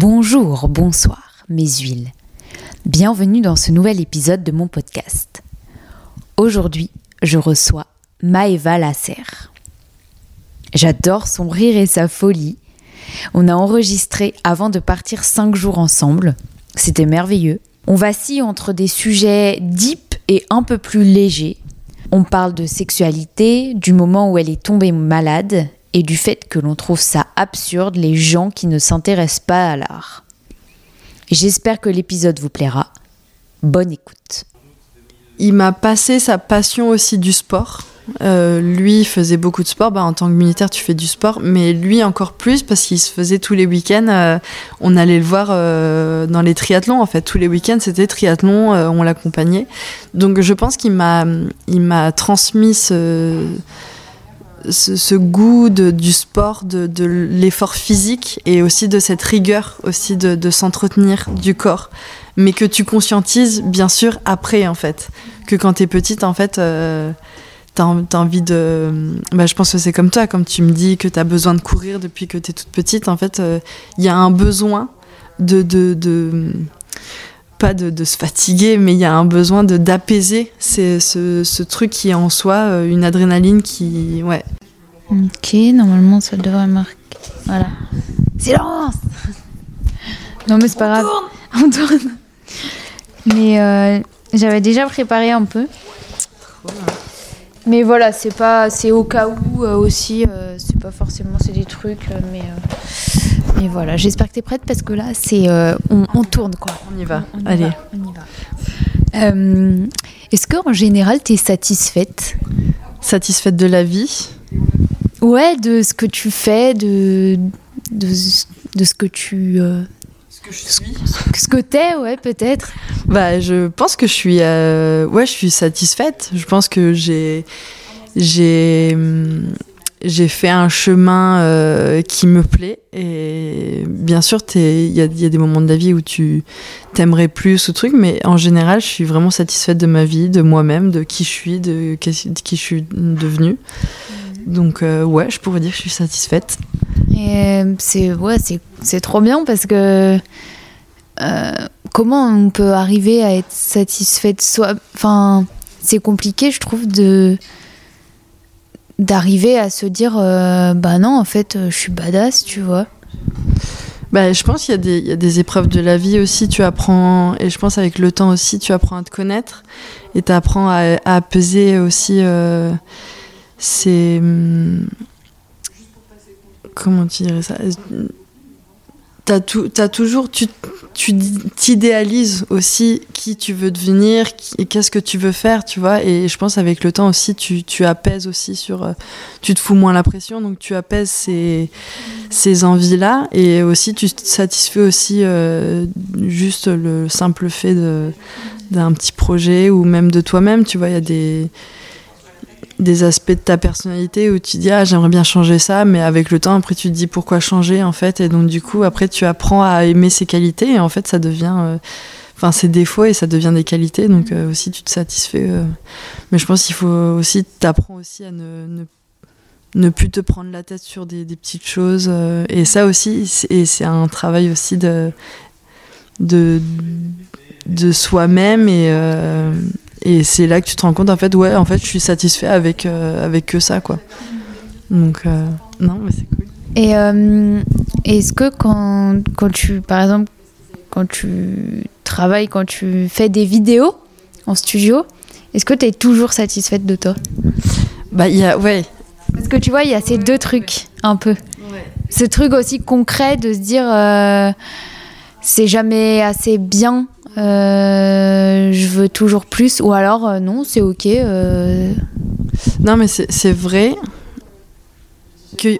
Bonjour, bonsoir, mes huiles. Bienvenue dans ce nouvel épisode de mon podcast. Aujourd'hui, je reçois Maëva Lasserre. J'adore son rire et sa folie. On a enregistré avant de partir cinq jours ensemble. C'était merveilleux. On vacille entre des sujets deep et un peu plus légers. On parle de sexualité, du moment où elle est tombée malade et du fait que l'on trouve ça absurde les gens qui ne s'intéressent pas à l'art. J'espère que l'épisode vous plaira. Bonne écoute. Il m'a passé sa passion aussi du sport. Euh, lui faisait beaucoup de sport. Bah, en tant que militaire, tu fais du sport, mais lui encore plus parce qu'il se faisait tous les week-ends. Euh, on allait le voir euh, dans les triathlons. En fait, tous les week-ends, c'était triathlon. on l'accompagnait. Donc, je pense qu'il m'a, il m'a transmis ce ce, goût du sport, de, l'effort physique et aussi de cette rigueur aussi de, s'entretenir du corps, mais que tu conscientises bien sûr après en fait, que quand tu es petite en fait, euh, tu as, envie de... Bah, je pense que c'est comme toi, comme tu me dis que tu as besoin de courir depuis que tu es toute petite, en fait, euh, il y a un besoin de... de, pas de, se fatiguer, mais il y a un besoin de d'apaiser ce, ce, truc qui est en soi euh, une adrénaline qui, ouais, Ok, normalement ça devrait marquer. Voilà. Silence Non mais c'est pas grave. On tourne. Mais euh, j'avais déjà préparé un peu. Mais voilà, c'est pas, c'est au cas où euh, aussi. Euh, c'est pas forcément, c'est des trucs, mais. Mais voilà, j'espère que tu es prête parce que là, c'est, on, tourne quoi. On y va. Allez. on y va. est-ce qu'en général, tu es satisfaite? Satisfaite de la vie? Ouais, de ce que tu fais, de, de, de ce que tu. Euh, ce que je suis. Ce que t'es, ouais, peut-être. Bah, je pense que je suis. Euh, ouais, je suis satisfaite. Je pense que j'ai. J'ai. J'ai fait un chemin euh, qui me plaît et bien sûr il y a, y a, des moments de la vie où tu t'aimerais plus ou truc mais en général je suis vraiment satisfaite de ma vie, de moi-même, de qui je suis, de qui je suis devenue. Donc euh, ouais, je pourrais dire que je suis satisfaite. Et euh, c'est ouais, c'est trop bien parce que euh, comment on peut arriver à être satisfaite soi Enfin, c'est compliqué, je trouve, de d'arriver à se dire bah non, en fait, je suis badass, tu vois. Bah, je pense qu'il y, y, a des épreuves de la vie aussi, tu apprends, et je pense avec le temps aussi, tu apprends à te connaître et tu apprends à, peser aussi c'est. Hum, comment tu dirais ça T'as toujours, tu, t'idéalises aussi qui tu veux devenir et qu'est-ce que tu veux faire, tu vois. Et je pense avec le temps aussi, tu, tu apaises aussi sur, euh, tu te fous moins la pression, donc tu apaises ces, ces envies-là et aussi tu te satisfais aussi euh, juste le simple fait d'un petit projet ou même de toi-même, tu vois. Il y a des des aspects de ta personnalité où tu dis ah j'aimerais bien changer ça mais avec le temps après tu te dis pourquoi changer en fait. Et donc du coup après tu apprends à aimer ses qualités et en fait ça devient euh, enfin ses défauts et ça devient des qualités. Donc euh, aussi tu te satisfais euh. mais je pense qu'il faut aussi t'apprends aussi à ne, ne, plus te prendre la tête sur des, des petites choses et ça aussi c'est un travail aussi de de de soi-même et et c'est là que tu te rends compte, en fait, ouais, en fait, je suis satisfait avec, euh, avec que ça, quoi. Donc, euh, non, mais c'est cool. Et euh, est-ce que quand, quand tu, par exemple, quand tu travailles, quand tu fais des vidéos en studio, est-ce que tu es toujours satisfaite de toi? Bah, il y a, ouais. Parce que tu vois, il y a ces deux trucs, un peu. Ouais. Ce truc aussi concret de se dire, c'est jamais assez bien euh, je veux toujours plus, ou alors euh, non, c'est ok. Euh. Non, mais c'est vrai que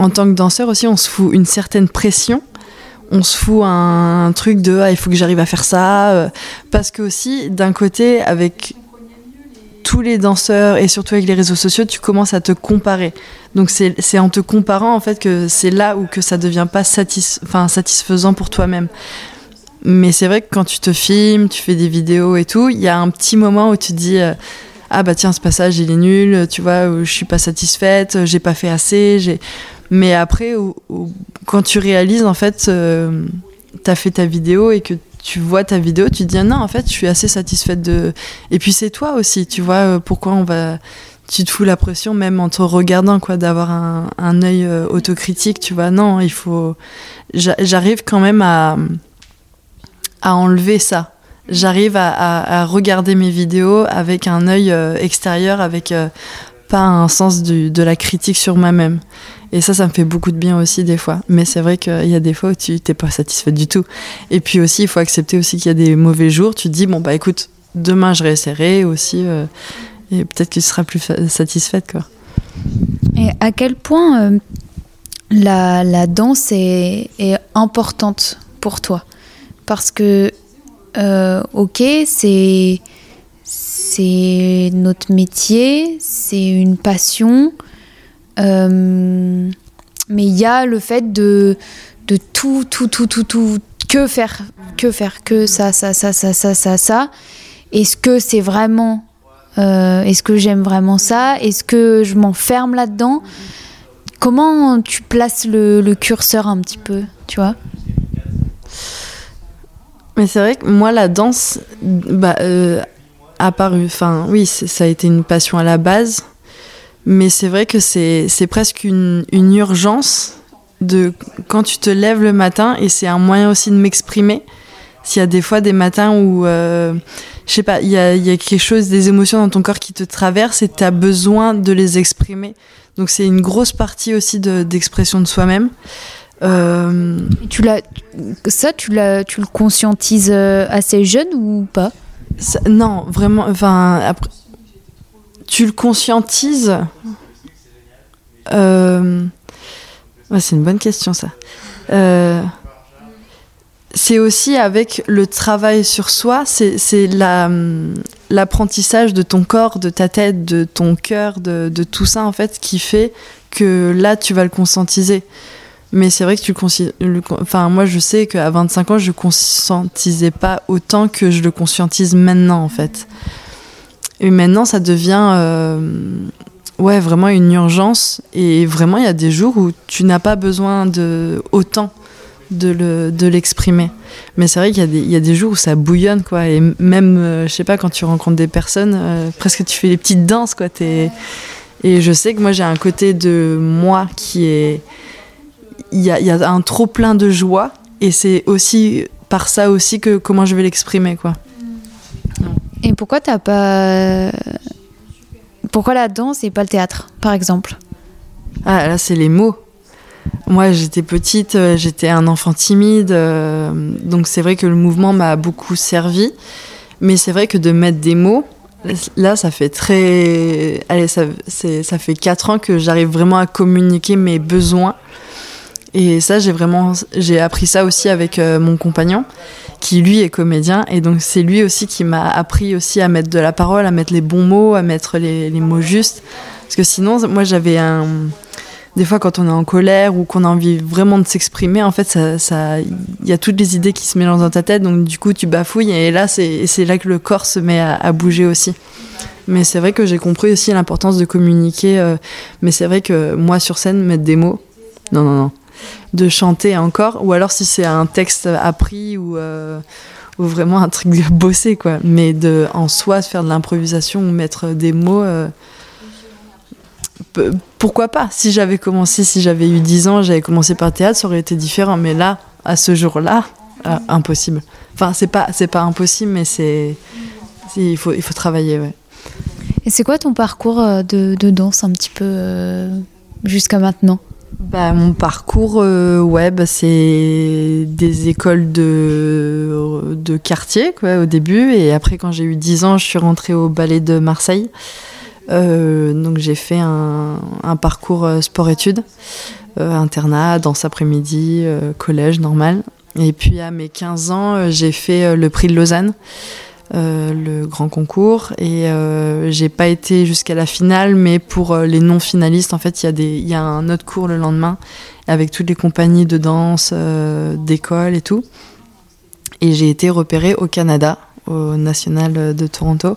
en tant que danseur aussi, on se fout une certaine pression. On se fout un, truc de ah, il faut que j'arrive à faire ça. parce que aussi, d'un côté, avec tous les danseurs et surtout avec les réseaux sociaux, tu commences à te comparer. Donc c'est en te comparant en fait que c'est là où que ça devient pas satis satisfaisant pour toi-même. Mais c'est vrai que quand tu te filmes, tu fais des vidéos et tout, il y a un petit moment où tu te dis euh, ah bah tiens ce passage il est nul, tu vois, où je suis pas satisfaite, j'ai pas fait assez, j'ai Mais après, quand tu réalises, en fait, euh, tu as fait ta vidéo et que tu vois ta vidéo, tu te dis ah non, en fait, je suis assez satisfaite de. Et puis c'est toi aussi, tu vois, euh, pourquoi on va. Tu te fous la pression même en te regardant, quoi, d'avoir un, un œil euh, autocritique, tu vois. Non, il faut. J'arrive quand même à, à enlever ça. J'arrive à, regarder mes vidéos avec un œil extérieur, avec pas un sens de la critique sur moi-même. Et ça, ça me fait beaucoup de bien aussi des fois. Mais c'est vrai qu'il y a des fois où tu t'es pas satisfaite du tout. Et puis aussi, il faut accepter aussi qu'il y a des mauvais jours. Tu te dis, bon, bah écoute, demain je réessayerai aussi. Euh, et peut-être qu'il sera plus satisfaite. Et à quel point euh, la, danse est, importante pour toi? Parce que, euh, ok, c'est c'est notre métier, c'est une passion. Euh, mais il y a le fait de, de tout, tout, tout, tout, tout, que faire, que faire, que ça, ça, ça, ça, ça, ça, ça. Est-ce que c'est vraiment, euh, est-ce que j'aime vraiment ça? Est-ce que je m'enferme là-dedans? Comment tu places le, le, curseur un petit peu, tu vois? Mais c'est vrai que moi, la danse, bah, euh, apparu. Enfin, oui, ça a été une passion à la base, mais c'est vrai que c'est presque une, une, urgence de quand tu te lèves le matin et c'est un moyen aussi de m'exprimer. S'il y a des fois des matins où, euh, je sais pas, il y a, quelque chose, des émotions dans ton corps qui te traversent et tu as besoin de les exprimer. Donc c'est une grosse partie aussi d'expression de, soi-même. Euh... Tu l'as, ça, tu, l'as, tu le conscientises euh, assez jeune ou pas? Non, vraiment. Enfin, après, tu le conscientises? Euh, c'est une bonne question, ça. C'est aussi avec le travail sur soi, c'est l'apprentissage de ton corps, de ta tête, de ton cœur, de, tout ça, en fait, qui fait que là, tu vas le conscientiser. Mais c'est vrai que tu le enfin moi je sais qu'à 25 ans je conscientisais pas autant que je le conscientise maintenant en fait. Et maintenant ça devient euh, ouais vraiment une urgence et vraiment il y a des jours où tu n'as pas besoin de autant de le de l'exprimer. Mais c'est vrai qu'il y y a des jours où ça bouillonne quoi et même euh, je sais pas quand tu rencontres des personnes euh, presque tu fais les petites danses quoi es... et je sais que moi j'ai un côté de moi qui est il y a, un trop plein de joie et c'est aussi par ça aussi que comment je vais l'exprimer quoi. Et pourquoi t'as pas pourquoi la danse et pas le théâtre par exemple? Ah là c'est les mots. Moi j'étais petite, euh, j'étais un enfant timide, euh, donc c'est vrai que le mouvement m'a beaucoup servi, mais c'est vrai que de mettre des mots, Là, ça fait très. Allez, ça, ça fait 4 ans que j'arrive vraiment à communiquer mes besoins et ça, j'ai vraiment, j'ai appris ça aussi avec euh, mon compagnon, qui lui est comédien, et donc c'est lui aussi qui m'a appris aussi à mettre de la parole, à mettre les bons mots, à mettre les, mots justes, parce que sinon, moi, j'avais un, des fois, quand on est en colère ou qu'on a envie vraiment de s'exprimer, en fait, il y a toutes les idées qui se mélangent dans ta tête, donc du coup, tu bafouilles, et là, c'est, c'est là que le corps se met à, à bouger aussi. Mais c'est vrai que j'ai compris aussi l'importance de communiquer. Euh, mais c'est vrai que moi, sur scène, mettre des mots, non, non, non de chanter encore, ou alors si c'est un texte appris ou, euh, vraiment un truc bossé, quoi. Mais de, en soi, faire de l'improvisation ou mettre des mots, euh, pourquoi pas? Si j'avais commencé, si j'avais eu 10 ans, j'avais commencé par théâtre, ça aurait été différent. Mais là, à ce jour-là, euh, impossible. Enfin, c'est pas, c'est pas impossible, mais c'est, il faut, il faut travailler, ouais. Et c'est quoi ton parcours de, de danse un petit peu jusqu'à maintenant? Bah, Mon parcours, euh, ouais, bah, c'est des écoles de, de quartier quoi, au début. Et après, quand j'ai eu 10 ans, je suis rentrée au ballet de Marseille. Euh, donc j'ai fait un, parcours euh, sport-études, internat, danse après-midi, collège normal. Et puis à mes 15 ans, j'ai fait le prix de Lausanne. Euh, le grand concours. Et euh, j'ai pas été jusqu'à la finale mais pour euh, les non finalistes en fait il y a des il y a un autre cours le lendemain avec toutes les compagnies de danse d'école et tout. Et j'ai été repérée au Canada au national de Toronto.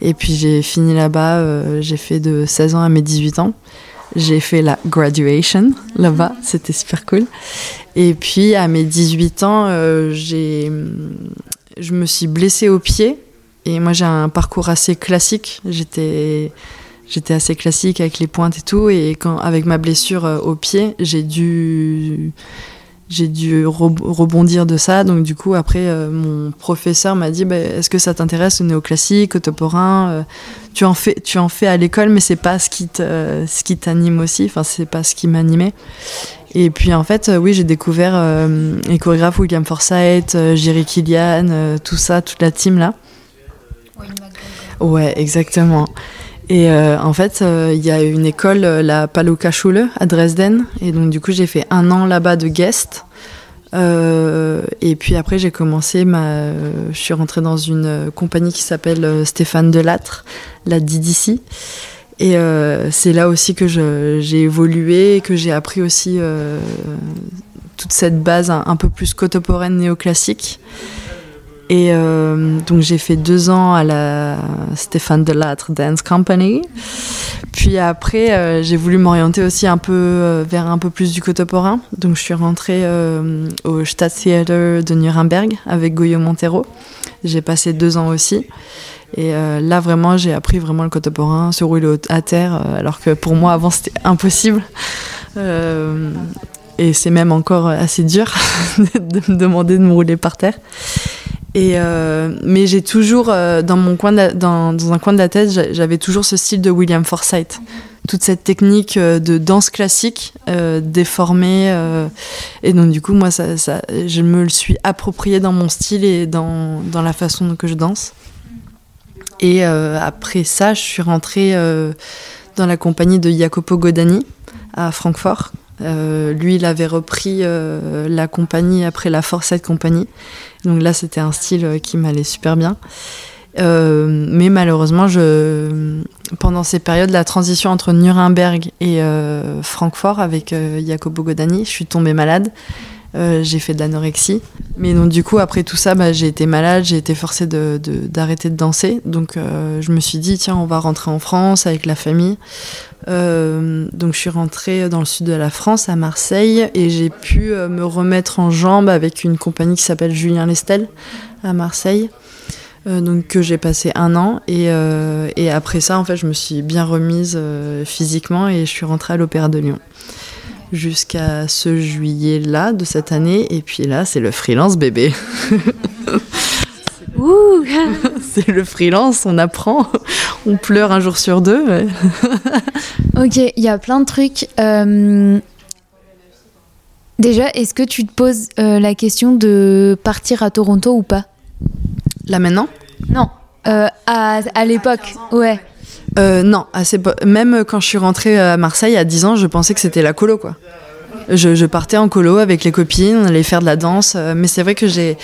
Et puis j'ai fini là-bas j'ai fait de 16 ans à mes 18 ans. J'ai fait la graduation là-bas, c'était super cool. Et puis à mes 18 ans, euh, j'ai, je me suis blessée au pied. Et moi j'ai un parcours assez classique. J'étais, assez classique avec les pointes et tout. Et quand, avec ma blessure euh, au pied, j'ai dû j'ai dû rebondir de ça. Donc du coup, après, euh, mon professeur m'a dit, bah, est-ce que ça t'intéresse le néoclassique, contemporain euh, Tu en fais, tu en fais à l'école, mais ce qui ce qui t'anime aussi. Enfin, c'est pas ce qui m'animait. Et puis en fait, euh, oui, j'ai découvert les chorégraphes William Forsythe, Jerry Killian, tout ça, toute la team là. Ouais, exactement. Et euh, en fait, euh, il y a une école, euh, la Paluca Schule à Dresden. Et donc, du coup, j'ai fait un an là-bas de guest. et puis après, j'ai commencé ma. je suis rentrée dans une compagnie qui s'appelle Stéphane Delattre, la DDC. Et c'est là aussi que j'ai évolué, que j'ai appris aussi toute cette base un, peu plus contemporaine néoclassique. Et euh, donc j'ai fait deux ans à la Stéphane Delattre Dance Company. Puis après, euh, j'ai voulu m'orienter aussi un peu euh, vers un peu plus du contemporain. Donc je suis rentrée au Stadttheater de Nuremberg avec Goyo Montero. J'ai passé deux ans aussi. Et là, vraiment, j'ai appris vraiment le contemporain, se rouler à terre, alors que pour moi, avant, c'était impossible. et c'est même encore assez dur de me demander de me rouler par terre. Et euh, mais j'ai toujours euh, dans mon coin dans, un coin de la tête, j'avais toujours ce style de William Forsythe, toute cette technique euh, de danse classique déformée. et donc du coup, moi, ça, je me le suis approprié dans mon style et dans, dans la façon que je danse. Et après ça, je suis rentrée dans la compagnie de Jacopo Godani à Francfort. lui, il avait repris la compagnie après la Forsythe Compagnie. Donc là, c'était un style euh, qui m'allait super bien. Euh, mais malheureusement, pendant ces périodes, la transition entre Nuremberg et euh, Francfort avec Jacopo Godani, je suis tombée malade. J'ai fait de l'anorexie. Mais donc, du coup, après tout ça, bah, j'ai été malade, j'ai été forcée d'arrêter de, de, danser. Donc, je me suis dit, tiens, on va rentrer en France avec la famille. Euh, donc je suis rentrée dans le sud de la France, à Marseille, et j'ai pu euh, me remettre en jambe avec une compagnie qui s'appelle Julien Lestel à Marseille. Euh, donc que j'ai passé un an et, après ça en fait je me suis bien remise physiquement et je suis rentrée à l'Opéra de Lyon jusqu'à ce juillet là de cette année et puis là c'est le freelance bébé c'est le freelance, on apprend, on pleure un jour sur deux. ok, il y a plein de trucs. Euh, déjà, est-ce que tu te poses euh, la question de partir à Toronto ou pas? Là maintenant? Non, euh, à, à l'époque, ouais. Non, même quand je suis rentrée à Marseille à 10 ans, je pensais que c'était la colo, quoi. Je, partais en colo avec les copines, on allait faire de la danse, mais c'est vrai que j'ai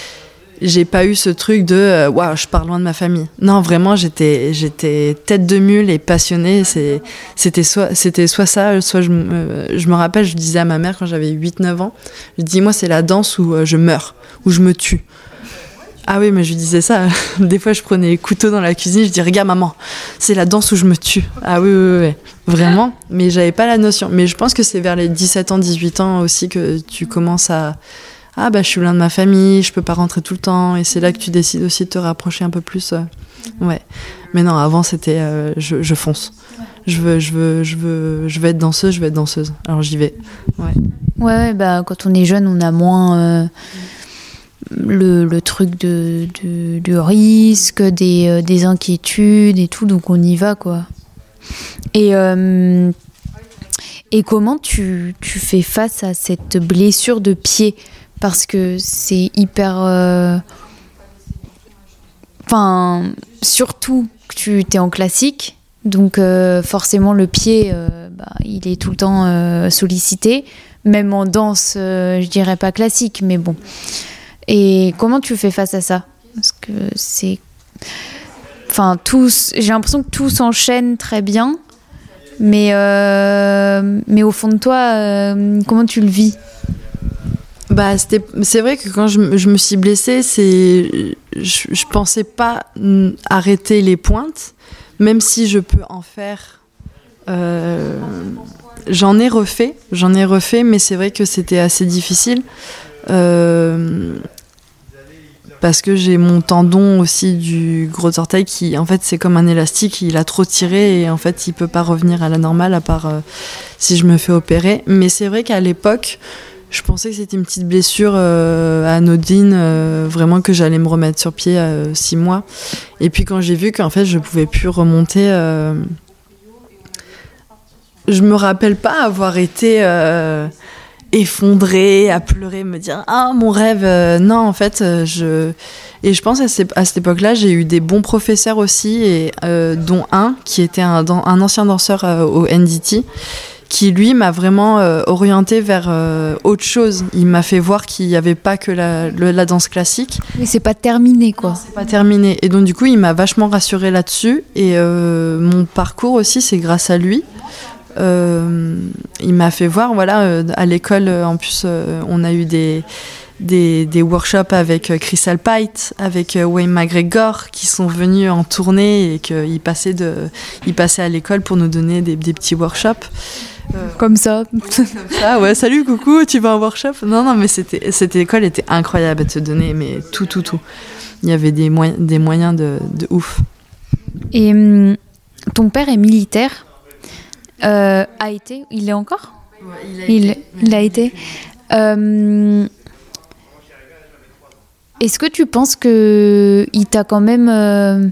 j'ai pas eu ce truc de euh, waouh, je pars loin de ma famille. Non, vraiment, j'étais j'étais tête de mule et passionnée. C'était soit soit ça, soit je me, je me rappelle, je disais à ma mère quand j'avais 8-9 ans, je dis moi c'est la danse où euh, je meurs, où je me tue. Ah oui, mais je disais ça. Des fois, je prenais les couteaux dans la cuisine, je dis regarde maman, c'est la danse où je me tue. Ah oui, oui, oui, vraiment. Mais j'avais pas la notion. Mais je pense que c'est vers les 17 ans, 18 ans aussi que tu commences à ah bah je suis loin de ma famille, je peux pas rentrer tout le temps, et c'est là que tu décides aussi de te rapprocher un peu plus. Euh. Ouais. Mais non, avant c'était euh, je, fonce. Je veux, je veux, je veux, je veux être danseuse, je veux être danseuse. Alors j'y vais. Ouais. Ouais, bah quand on est jeune, on a moins euh, le, le, truc de, du risque, des, des, inquiétudes et tout, donc on y va quoi. Et et comment tu, tu, fais face à cette blessure de pied? Parce que c'est hyper. Euh, enfin, surtout que tu es en classique, donc euh, forcément le pied, euh, bah, il est tout le temps sollicité, même en danse, je dirais pas classique, mais bon. Et comment tu fais face à ça? Parce que c'est. Enfin, j'ai l'impression que tout s'enchaîne très bien, mais, mais au fond de toi, comment tu le vis? Bah, c'est vrai que quand je, me suis blessée, je, je, pensais pas arrêter les pointes, même si je peux en faire j'en ai refait, j'en ai refait, mais c'est vrai que c'était assez difficile. Parce que j'ai mon tendon aussi du gros orteil qui, en fait, c'est comme un élastique, il a trop tiré et en fait, il peut pas revenir à la normale à part si je me fais opérer. Mais c'est vrai qu'à l'époque, je pensais que c'était une petite blessure euh, anodine, euh, vraiment que j'allais me remettre sur pied à euh, six mois. Et puis quand j'ai vu qu'en fait je pouvais plus remonter, je me rappelle pas avoir été effondrée, à pleurer, me dire ah mon rêve. non en fait je et je pense à, cette époque-là j'ai eu des bons professeurs aussi et dont un qui était un, un ancien danseur au NDT qui lui m'a vraiment euh, orienté vers euh, autre chose. Il m'a fait voir qu'il n'y avait pas que la, la danse classique. Mais c'est pas terminé quoi. C'est pas terminé. Et donc du coup, il m'a vachement rassuré là-dessus. Et euh, mon parcours aussi, c'est grâce à lui. Il m'a fait voir, voilà, à l'école, en plus, on a eu des, des, des, workshops avec Crystal Pite, avec Wayne McGregor, qui sont venus en tournée et qu'ils passaient, de, ils passaient à l'école pour nous donner des, des petits workshops. Comme ça. Comme ça, ouais, salut, coucou, tu vas un workshop? Non, non, mais c'était, cette école était incroyable à te donner, mais tout, tout, tout. Il y avait des, moyens, des moyens de, de ouf. Et hum, ton père est militaire? Euh, A été Il est encore il, a été. Hum, est-ce que tu penses que il t'a quand même euh,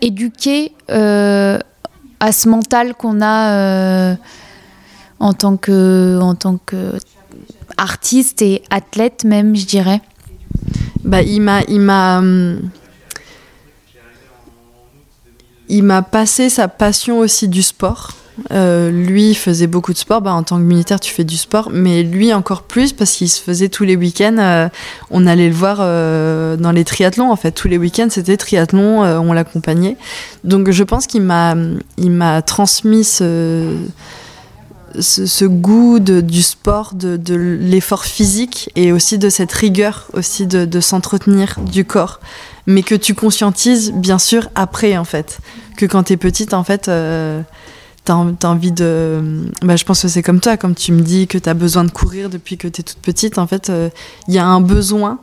éduqué euh, à ce mental qu'on a euh, en tant que en tant que artiste et athlète même, je dirais? Bah, il m'a il m'a il m'a passé sa passion aussi du sport. Euh, lui faisait beaucoup de sport. Bah, en tant que militaire, tu fais du sport, mais lui encore plus parce qu'il se faisait tous les week-ends. Euh, on allait le voir euh, dans les triathlons. En fait, tous les week-ends, c'était triathlon. on l'accompagnait. Donc, je pense qu'il m'a, il transmis ce, goût du sport, de, l'effort physique et aussi de cette rigueur aussi de s'entretenir du corps, mais que tu conscientises bien sûr après en fait, que quand tu es petite en fait t'as as envie de. Bah, je pense que c'est comme toi, comme tu me dis que t'as besoin de courir depuis que t'es toute petite. En fait, il euh, y a un besoin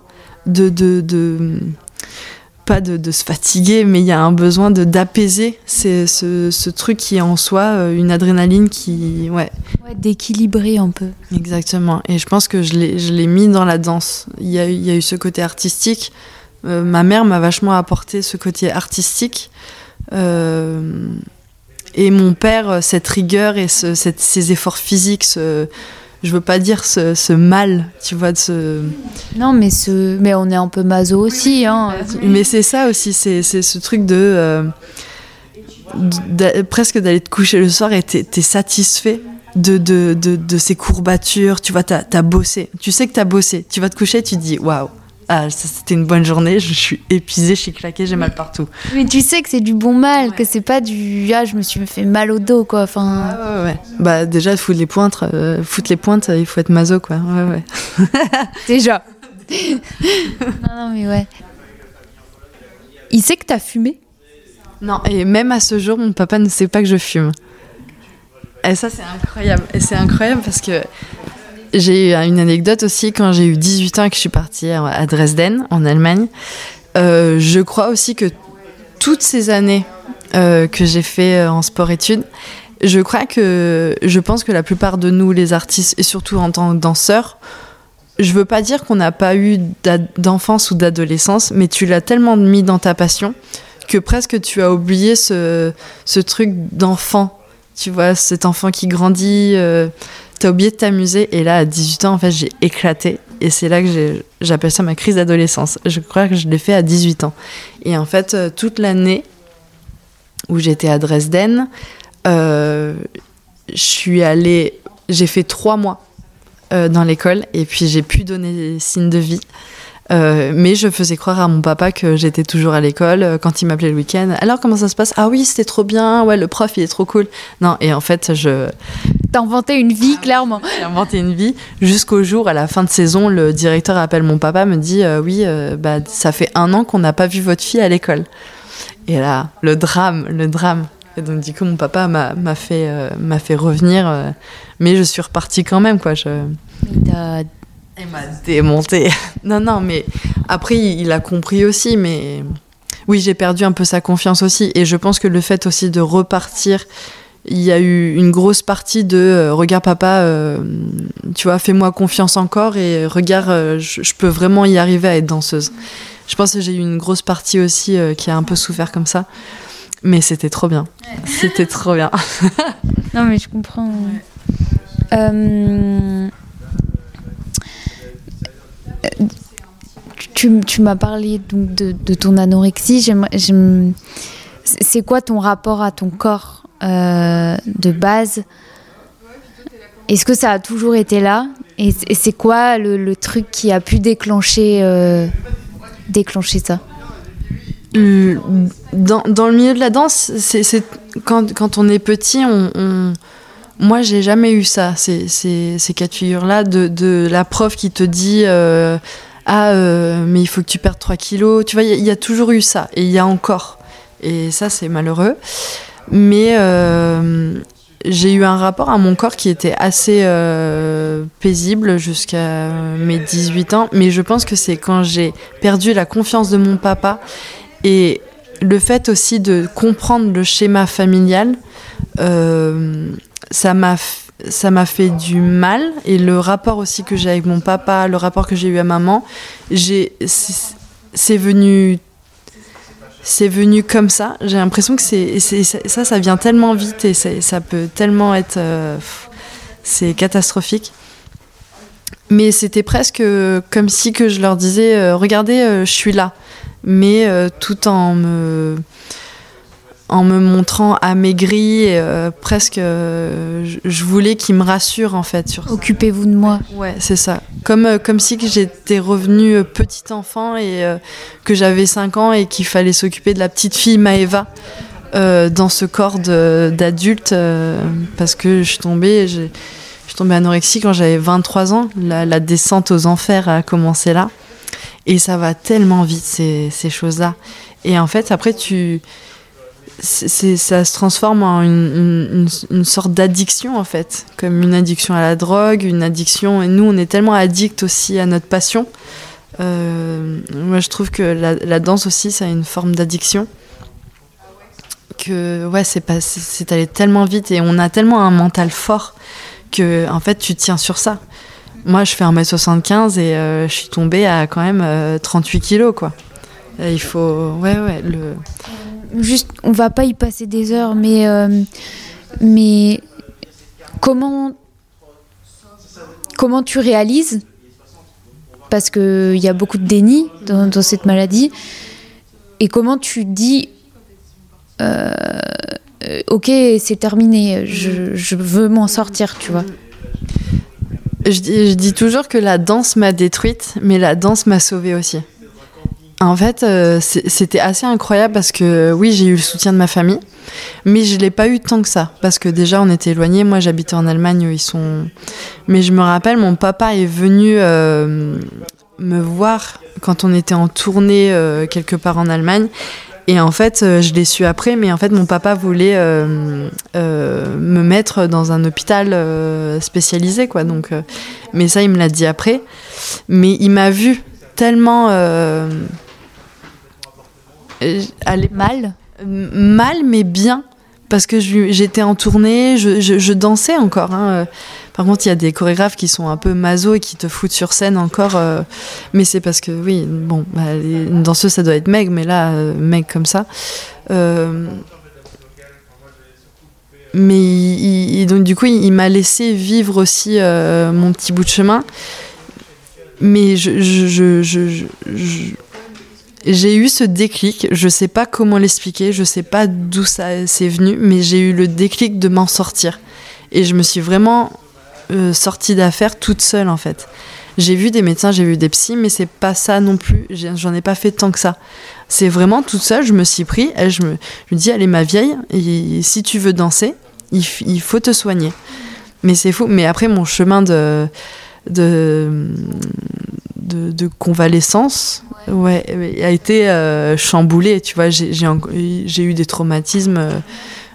de. de, de pas de, de, se fatiguer, mais il y a un besoin de d'apaiser ce, ce, truc qui est en soi euh, une adrénaline qui. Ouais. ouais d'équilibrer un peu. Exactement. Et je pense que je l'ai mis dans la danse. Il y, a, y a eu ce côté artistique. Euh, ma mère m'a vachement apporté ce côté artistique. Euh, et mon père, euh, cette rigueur et ce, cette, ces efforts physiques, ce, je veux pas dire ce, ce, mal, tu vois, de ce... Non, mais, ce, mais on est un peu maso aussi. Hein. Mais c'est ça aussi, c'est ce truc de... Euh, presque d'aller te coucher le soir et t'es es satisfait de, de, de, de, ces courbatures, tu vois, t'as as bossé. Tu sais que t'as bossé. Tu vas te coucher, tu te dis, waouh, ah, c'était une bonne journée, je suis épuisée, je suis claquée, j'ai mal partout. Mais tu sais que c'est du bon mal, que c'est pas du ah, je me suis fait mal au dos, quoi. Enfin... Ah, ouais, ouais. Bah, déjà, foutre les pointes, euh, foutre les pointes, il faut être maso, quoi. Ouais, ouais. déjà. non, non, mais ouais. Il sait que t'as fumé? Non, et même à ce jour, mon papa ne sait pas que je fume. Et ça, c'est incroyable. Et c'est incroyable parce que j'ai eu une anecdote aussi quand j'ai eu 18 ans et que je suis partie à Dresden, en Allemagne. Euh, je crois aussi que toutes ces années euh, que j'ai fait euh, en sport-études, je crois que je pense que la plupart de nous, les artistes, et surtout en tant que danseurs, je veux pas dire qu'on n'a pas eu d'enfance ou d'adolescence, mais tu l'as tellement mis dans ta passion que presque tu as oublié ce, ce truc d'enfant. Tu vois, cet enfant qui grandit, t'as oublié de t'amuser. Et là, à 18 ans, en fait, j'ai éclaté. Et c'est là que j'appelle ça ma crise d'adolescence. Je crois que je l'ai fait à 18 ans. Et en fait, euh, toute l'année où j'étais à Dresden, euh, je suis allée. J'ai fait trois mois euh, dans l'école et puis j'ai pu donner signe de vie. Euh, mais je faisais croire à mon papa que j'étais toujours à l'école euh, quand il m'appelait le week-end. Alors comment ça se passe? Ah oui, c'était trop bien. Ouais, le prof il est trop cool. Non, et en fait je. T'as inventé une vie clairement. J'ai inventé une vie jusqu'au jour à la fin de saison, le directeur appelle mon papa, me dit euh, oui, bah ça fait un an qu'on n'a pas vu votre fille à l'école. Et là, le drame, le drame. Et donc, du coup, mon papa m'a fait, m'a fait revenir, mais je suis repartie quand même, quoi. Je... Il m'a démonté. non, non, mais après, il a compris aussi, mais oui, j'ai perdu un peu sa confiance aussi. Et je pense que le fait aussi de repartir, il y a eu une grosse partie de euh, regarde, papa, euh, tu vois, fais-moi confiance encore et regarde, euh, je, je peux vraiment y arriver à être danseuse. Je pense que j'ai eu une grosse partie aussi euh, qui a un peu souffert comme ça. Mais c'était trop bien. C'était trop bien. Non, mais je comprends. Euh, Tu, m'as parlé donc de, ton anorexie. C'est quoi ton rapport à ton corps euh, de base? Est-ce que ça a toujours été là? Et c'est quoi le, truc qui a pu déclencher, euh, ça? Euh, dans, le milieu de la danse, quand, on est petit, on- moi j'ai jamais eu ça, ces, ces, ces cas de figure-là, de, de la prof qui te dit euh, Ah, euh, mais il faut que tu perdes 3 kilos. Tu vois, il y, a- toujours eu ça, et il y a encore. Et ça, c'est malheureux. Mais euh, j'ai eu un rapport à mon corps qui était assez paisible jusqu'à mes 18 ans. Mais je pense que c'est quand j'ai perdu la confiance de mon papa et le fait aussi de comprendre le schéma familial, ça m'a ça m'a fait du mal et le rapport aussi que j'ai avec mon papa, le rapport que j'ai eu à maman, j'ai c'est venu c'est venu comme ça. J'ai l'impression que c'est ça ça vient tellement vite et ça peut tellement être euh, c'est catastrophique. Mais c'était presque comme si que je leur disais euh, regardez euh, je suis là mais tout en me en me montrant amaigrie euh, presque euh, je- voulais qu'ils me rassurent en fait sur. Occupez-vous de moi. Ouais, c'est ça. Comme, euh, comme si j'étais revenue euh, petit enfant et que j'avais 5 ans et qu'il fallait s'occuper de la petite fille Maëva euh, dans ce corps d'adulte parce que je suis tombée, je suis tombée anorexie quand j'avais 23 ans. La, la descente aux enfers a commencé là. Et ça va tellement vite, ces, ces choses-là. Et en fait, après, tu. C'est- ça se transforme en une, sorte d'addiction, en fait. Comme une addiction à la drogue, une addiction. Et nous, on est tellement addicts aussi à notre passion. Euh, moi, je trouve que la, danse aussi, ça a une forme d'addiction. Que, ouais, c'est pas- c'est- c'est allé tellement vite et on a tellement un mental fort que, en fait, tu tiens sur ça. Moi, je fais 1m75 et euh, je suis tombée à quand même euh, 38 kilos, quoi. Il faut. Ouais, ouais. Le... Juste, on va pas y passer des heures, mais, euh, mais comment, comment tu réalises Parce qu'il y a beaucoup de déni dans, cette maladie. Et comment tu dis euh, Ok, c'est terminé, je, je veux m'en sortir, tu vois Je, dis, je dis toujours que la danse m'a détruite, mais la danse m'a sauvée aussi. En fait, euh, c'était assez incroyable parce que oui, j'ai eu le soutien de ma famille, mais je l'ai pas eu tant que ça parce que déjà on était éloignés. Moi, j'habitais en Allemagne, ils sont. Mais je me rappelle, mon papa est venu euh, me voir quand on était en tournée euh, quelque part en Allemagne. Et en fait, euh, je l'ai su après, mais en fait, mon papa voulait euh, euh, me mettre dans un hôpital euh, spécialisé, quoi. Donc, euh, mais ça, il me l'a dit après. Mais il m'a vu tellement euh, aller Mal mal, mais bien. Parce que j'étais en tournée, je, je- dansais encore. hein. Euh, Par contre, il y a des chorégraphes qui sont un peu maso et qui te foutent sur scène encore. euh, mais c'est parce que, oui, bon, bah, une danseuse, ça doit être meg, mais là, euh, meg comme ça. Mais donc, du coup, il, m'a laissé vivre aussi mon petit bout de chemin. Mais je- j'ai eu ce déclic, je sais pas comment l'expliquer, je sais pas d'où ça c'est venu, mais j'ai eu le déclic de m'en sortir. Et je me suis vraiment euh, sortie d'affaire toute seule en fait. J'ai vu des médecins, j'ai vu des psys, mais c'est pas ça non plus. J'en ai pas fait tant que ça. C'est vraiment toute seule, je me suis pris, et je me, je me dis, allez ma vieille, si tu veux danser, il faut te soigner. Mais c'est fou. Mais après, mon chemin de, de, de, de convalescence ouais, a été euh, chamboulé. Tu vois, j'ai eu des traumatismes euh,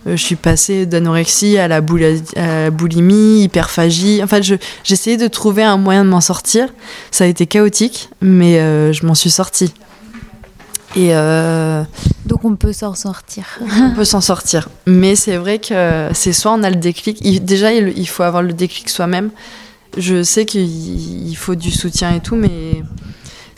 je suis passée d'anorexie à, la boulimie, hyperphagie. Enfin, j'ai essayé de trouver un moyen de m'en sortir. Ça a été chaotique, mais je m'en suis sortie. Et Donc on peut s'en sortir. on peut s'en sortir. Mais c'est vrai que c'est soit on a le déclic. déjà, il faut avoir le déclic soi-même. Je sais qu'il faut du soutien et tout, mais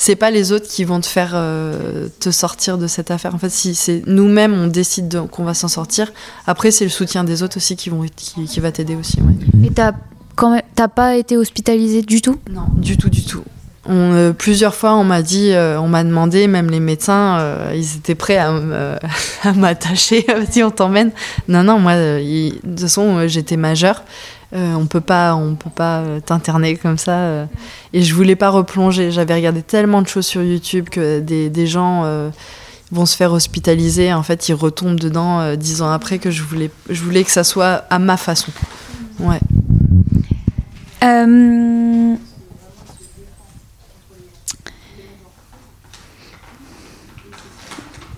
c'est pas les autres qui vont te faire euh, te sortir de cette affaire. En fait, si c'est nous-mêmes, on décide qu'on va s'en sortir. Après, c'est le soutien des autres aussi qui, vont, qui, va t'aider aussi. Et t'as quand pas été hospitalisé du tout? Non, du tout, du tout. On, euh, plusieurs fois, on m'a dit, euh, on m'a demandé, même les médecins, ils étaient prêts à, m'attacher. si on t'emmène. Non, non, moi, de toute façon, j'étais majeure. Euh, on peut pas, on peut pas euh, t'interner comme ça. Euh. et je voulais pas replonger. J'avais regardé tellement de choses sur YouTube que des, gens vont se faire hospitaliser. En fait, ils retombent dedans dix ans après que je voulais, je voulais que ça soit à ma façon. Ouais.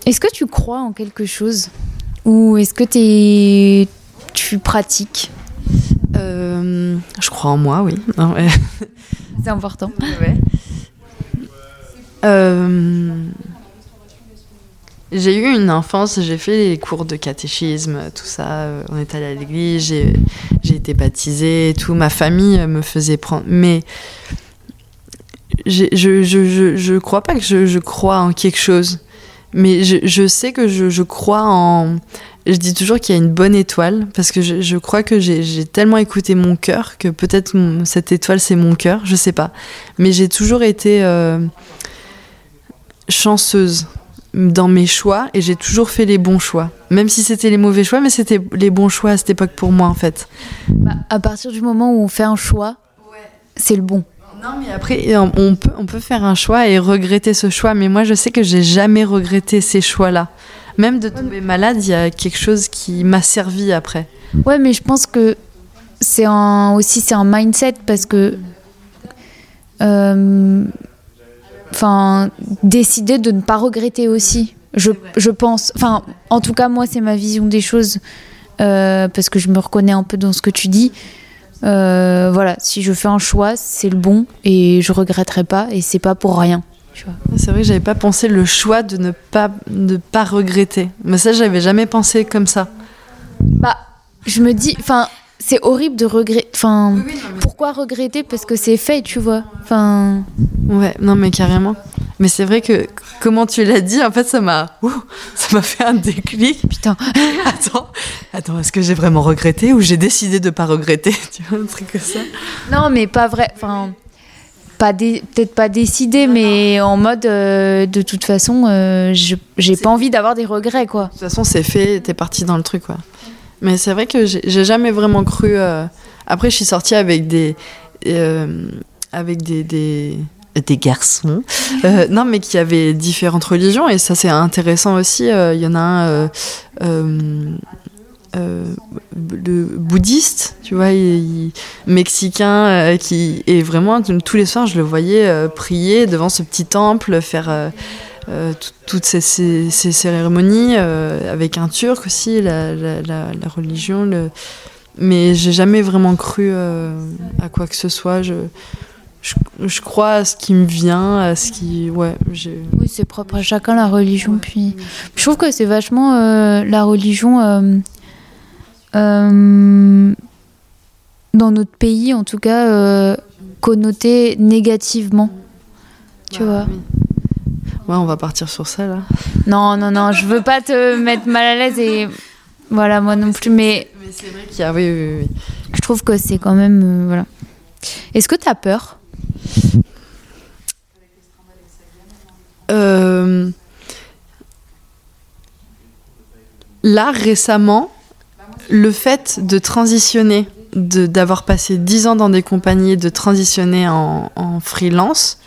Est-ce que tu crois en quelque chose? Ou est-ce que tu pratiques? Euh, je crois en moi, oui. C'est important. Euh, j'ai eu une enfance, j'ai fait les cours de catéchisme, tout ça. On est allé à l'église, j'ai, été baptisée, tout. Ma famille me faisait prendre. Mais je, je, je, je, crois pas que je, crois en quelque chose. Mais je, sais que je, crois en je dis toujours qu'il y a une bonne étoile parce que je, crois que j'ai tellement écouté mon cœur que peut-être cette étoile c'est mon cœur, je sais pas. Mais j'ai toujours été euh, chanceuse dans mes choix et j'ai toujours fait les bons choix. Même si c'était les mauvais choix, mais c'était les bons choix à cette époque pour moi en fait. Bah, à partir du moment où on fait un choix, c'est le bon. Non, mais après, on peut, on peut faire un choix et regretter ce choix. Mais moi, je sais que j'ai jamais regretté ces choix-là. Même de tomber malade, il y a quelque chose qui m'a servi après. Ouais, mais je pense que c'est aussi c'est un mindset parce que euh, enfin décider de ne pas regretter aussi. Je, je pense. Enfin, en tout cas, moi, c'est ma vision des choses euh, parce que je me reconnais un peu dans ce que tu dis. Euh, voilà, si je fais un choix, c'est le bon et je regretterai pas et c'est pas pour rien. C'est vrai que j'avais pas pensé le choix de ne pas, ne pas regretter. Mais ça, j'avais jamais pensé comme ça. Bah, je me dis, enfin, c'est horrible de regretter. Enfin, pourquoi regretter Parce que c'est fait, tu vois. Enfin. Ouais, non, mais carrément. Mais c'est vrai que, comment tu l'as dit, en fait, ça m'a, ça m'a fait un déclic. Putain. attends, attends, est-ce que j'ai vraiment regretté ou j'ai décidé de pas regretter Tu vois, un truc comme ça? Non, mais pas vrai. Enfin, pas peut-être pas décidé, mais en mode euh, de toute façon, euh, j'ai pas envie d'avoir des regrets, quoi. De toute façon, c'est fait, t'es parti dans le truc, quoi. Mais c'est vrai que j'ai jamais vraiment cru. Euh, après, je suis sortie avec des. avec des, des des garçons, non mais qui avaient différentes religions et ça c'est intéressant aussi. Il y en a un, euh, le bouddhiste, tu vois, mexicain, euh, qui est vraiment tous les soirs, je le voyais euh, prier devant ce petit temple, faire toutes ces, ces, cérémonies avec un turc aussi, la, la, la, religion. Le... Mais j'ai jamais vraiment cru à quoi que ce soit. Je, je, je, crois à ce qui me vient, à ce qui. Ouais, oui, c'est propre à chacun la religion. Puis, je trouve que c'est vachement la religion euh, dans notre pays, en tout cas, euh, connoté négativement. Tu bah, vois Ouais, on va partir sur ça là. Non, non, non, je veux pas te mettre mal à l'aise et voilà, moi non plus, mais. Mais c'est vrai qu'il y a. Oui, oui, oui. Je trouve que c'est quand même. Euh, voilà. Est-ce que tu as peur Là, récemment, le fait de transitionner, d'avoir passé dix ans dans des compagnies, de transitionner en, freelance,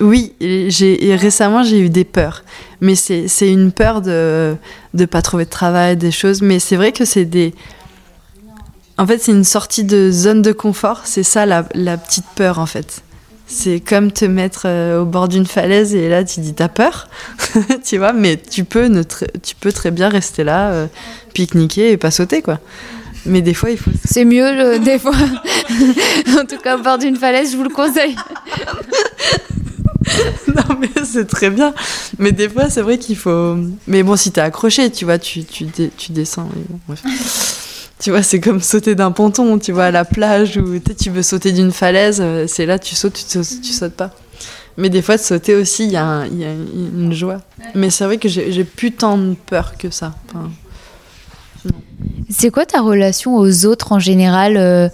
oui, j'ai récemment j'ai eu des peurs, mais c'est une peur de ne pas trouver de travail, des choses, mais c'est vrai que c'est des... En fait, c'est une sortie de zone de confort, c'est ça la, petite peur en fait. C'est comme te mettre euh, au bord d'une falaise et là tu dis t'as peur, tu vois, mais tu peux, ne tu peux très bien rester là, euh, pique-niquer et pas sauter quoi. Mais des fois il faut. C'est mieux des fois. en tout cas au bord d'une falaise, je vous le conseille. non mais c'est très bien. Mais des fois c'est vrai qu'il faut. Mais bon si t'es accroché, tu vois, tu, tu, tu descends. bref. Tu vois, c'est comme sauter d'un ponton, tu vois, à la plage où tu veux sauter d'une falaise, euh, c'est là, tu sautes, tu, tu, sautes pas. Mais des fois, de sauter aussi, il y, a une joie. Mais c'est vrai que j'ai plus tant de peur que ça. c'est quoi ta relation aux autres en général, euh,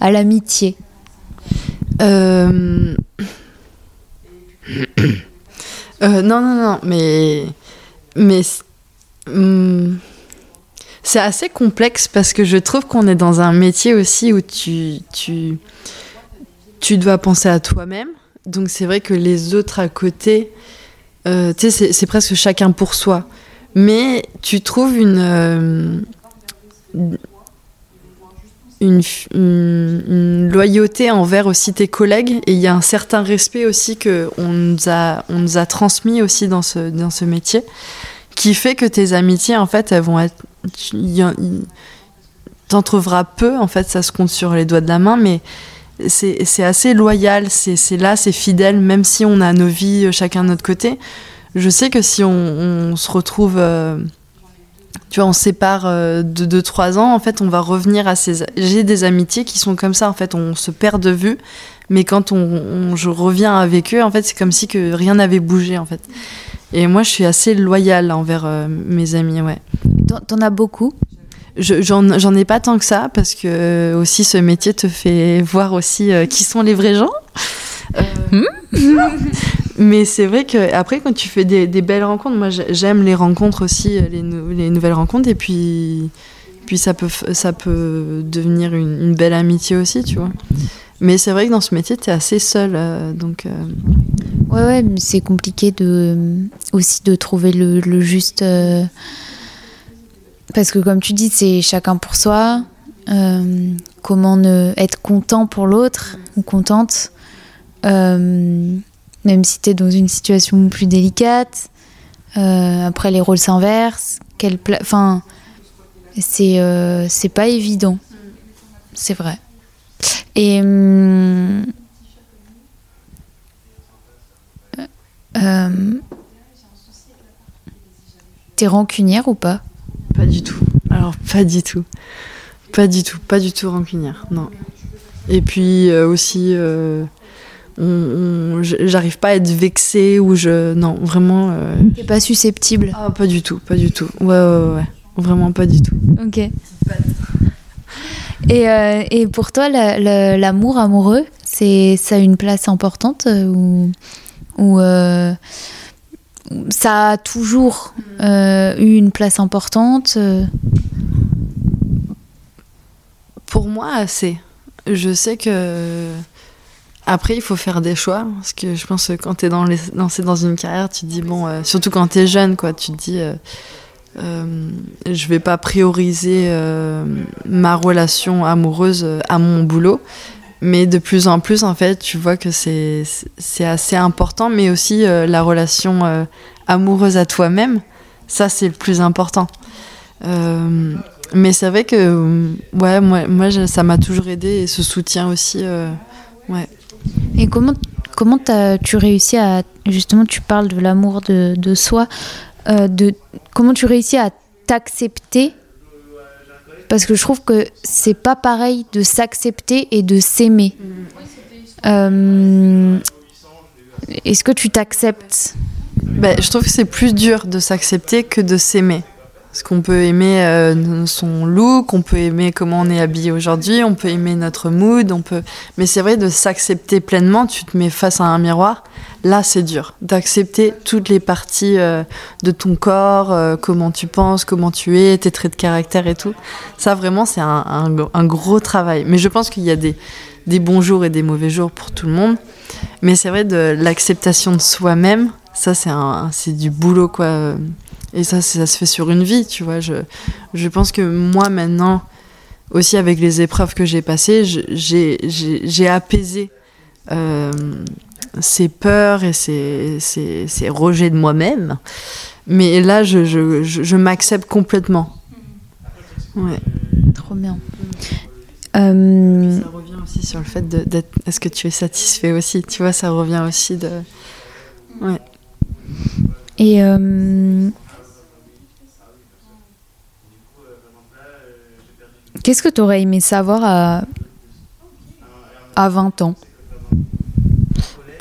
à l'amitié? Euh... non, non, non, mais. Mais. Hmm, c'est assez complexe parce que je trouve qu'on est dans un métier aussi où tu, tu, tu dois penser à toi-même. Donc c'est vrai que les autres à côté, euh, tu c'est presque chacun pour soi. Mais tu trouves une, euh, une, une, loyauté envers aussi tes collègues et il y a un certain respect aussi que on nous a, on nous a transmis aussi dans ce, dans ce métier qui fait que tes amitiés en fait elles vont être t'en trouveras peu, en fait, ça se compte sur les doigts de la main, mais c'est assez loyal, c'est là, c'est fidèle, même si on a nos vies euh, chacun de notre côté. Je sais que si on, se retrouve, euh, tu vois, on sépare euh, de 2-3 ans, en fait, on va revenir à ces. J'ai des amitiés qui sont comme ça, en fait, on se perd de vue, mais quand on, je reviens avec eux, en fait, c'est comme si que rien n'avait bougé, en fait. Et moi, je suis assez loyale envers mes amis, ouais. T'en as beaucoup? J'en ai pas tant que ça parce que euh, aussi ce métier te fait voir aussi euh, qui sont les vrais gens. Euh, hmm? Mais c'est vrai que après quand tu fais des, belles rencontres, moi j'aime les rencontres aussi, les, les, nouvelles rencontres et puis puis ça peut ça peut devenir une, belle amitié aussi, tu vois. Mais c'est vrai que dans ce métier, tu es assez seul donc Ouais ouais, mais c'est compliqué de aussi de trouver le, le juste parce que comme tu dis, c'est chacun pour soi. Euh, comment ne être content pour l'autre ou contente, euh, même si tu es dans une situation plus délicate. Euh, après, les rôles s'inversent. Enfin, c'est c'est pas évident. C'est vrai. Et. Hum, T'es rancunière ou pas? Pas du tout. Alors, pas du tout. Pas du tout, pas du tout rancunière, non. Et puis euh, aussi, euh, j'arrive pas à être vexée ou je. Non, vraiment. Euh... T'es pas susceptible Ah, pas du tout, pas du tout. Ouais, ouais, ouais. Vraiment pas du tout. Ok. Et, et pour toi, l'amour amoureux, c'est ça a une place importante ou, ou ça a toujours euh, eu une place importante euh. Pour moi, assez. Je sais que. Après, il faut faire des choix. Parce que je pense que quand tu es dans, les... dans une carrière, tu te dis, bon, euh, surtout quand tu es jeune, quoi, tu te dis, je vais pas prioriser ma relation amoureuse à mon boulot. Mais de plus en plus, en fait, tu vois que c'est assez important, mais aussi euh, la relation euh, amoureuse à toi-même, ça, c'est le plus important. Euh, mais c'est vrai que, ouais, moi, moi ça m'a toujours aidé et ce soutien aussi, ouais. Et comment, comment as, tu réussis à, justement, tu parles de l'amour de, de, soi, de, comment tu réussis à t'accepter parce que je trouve que c'est pas pareil de s'accepter et de s'aimer. Euh, est-ce que tu t'acceptes? Ben, Je trouve que c'est plus dur de s'accepter que de s'aimer. Parce qu'on peut aimer euh, son look, on peut aimer comment on est habillé aujourd'hui, on peut aimer notre mood, on peut. Mais c'est vrai de s'accepter pleinement. Tu te mets face à un miroir, là c'est dur d'accepter toutes les parties euh, de ton corps, euh, comment tu penses, comment tu es, tes traits de caractère et tout. Ça vraiment c'est un, gros travail. Mais je pense qu'il y a des, des bons jours et des mauvais jours pour tout le monde. Mais c'est vrai de l'acceptation de soi-même, ça c'est du boulot quoi et ça, ça se fait sur une vie, tu vois. Je, je pense que moi, maintenant, aussi avec les épreuves que j'ai passées, j'ai apaisé ces peurs et ces, ces, rejets de moi-même. Mais là, je, je, je, m'accepte complètement. Ouais. Trop bien. Euh... Ça revient aussi sur le fait d'être. Est-ce que tu es satisfait aussi Tu vois, ça revient aussi de. Ouais. Et. Euh... Qu'est-ce que tu aurais aimé savoir à, à 20 ans?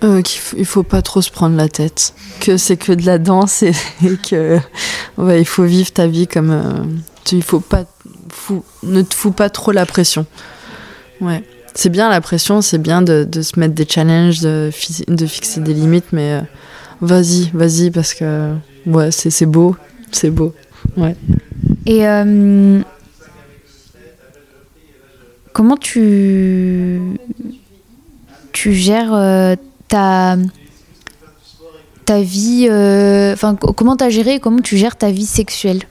Euh, qu'il faut pas trop se prendre la tête, que c'est que de la danse et, que ouais, il faut vivre ta vie comme euh, il faut pas fou, ne te fous pas trop la pression. Ouais, c'est bien la pression, c'est bien de, de, se mettre des challenges, de, de fixer des limites, mais euh, vas-y, vas-y parce que ouais, c'est beau, c'est beau. Ouais. Et comment tu tu gères ta, ta vie, euh, enfin comment t'as géré et comment tu gères ta vie sexuelle?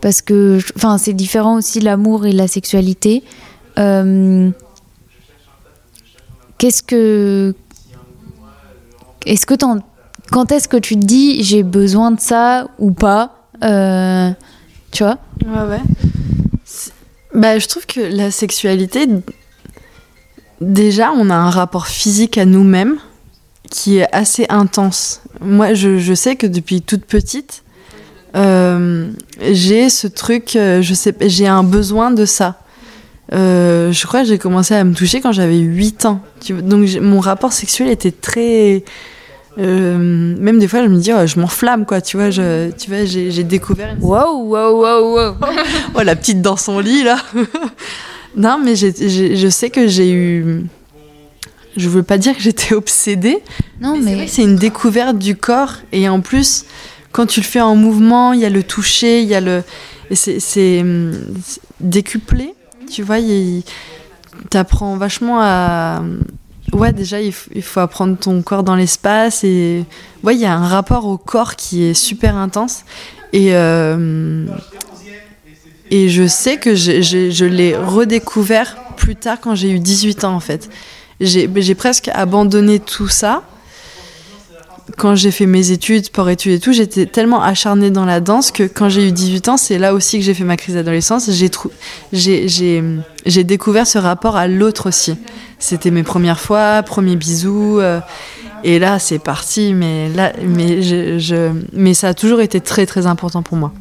Parce que, enfin, c'est différent aussi l'amour et la sexualité. Euh, qu'est-ce que, est-ce que quand est-ce que tu te dis j'ai besoin de ça ou pas? Euh, Tu vois? Ouais, ouais. Bah, je trouve que la sexualité, déjà, on a un rapport physique à nous-mêmes qui est assez intense. Moi, je, sais que depuis toute petite, euh, j'ai ce truc, euh, je sais, j'ai un besoin de ça. Euh, je crois que j'ai commencé à me toucher quand j'avais 8 ans. Donc mon rapport sexuel était très... même des fois, je me dis, oh, je m'enflamme, quoi. Tu vois, je, tu vois j'ai découvert... Wow, wow, wow, wow. oh, la petite dans son lit, là Non, mais je sais que j'ai eu. Je veux pas dire que j'étais obsédée. Non, mais. C'est une découverte du corps. Et en plus, quand tu le fais en mouvement, il y a le toucher, il y a le. C'est hum, décuplé. Tu vois, t'apprends vachement à. Ouais, déjà, il, faut apprendre ton corps dans l'espace. Et ouais, il y a un rapport au corps qui est super intense. Et. Euh, et je sais que je l'ai redécouvert plus tard quand j'ai eu 18 ans en fait. J'ai presque abandonné tout ça. Quand j'ai fait mes études, sport-études et tout, j'étais tellement acharnée dans la danse que quand j'ai eu 18 ans, c'est là aussi que j'ai fait ma crise d'adolescence. J'ai découvert ce rapport à l'autre aussi. C'était mes premières fois, premiers bisous. Euh, et là, c'est parti. Mais, là, mais, je, mais ça a toujours été très, très important pour moi.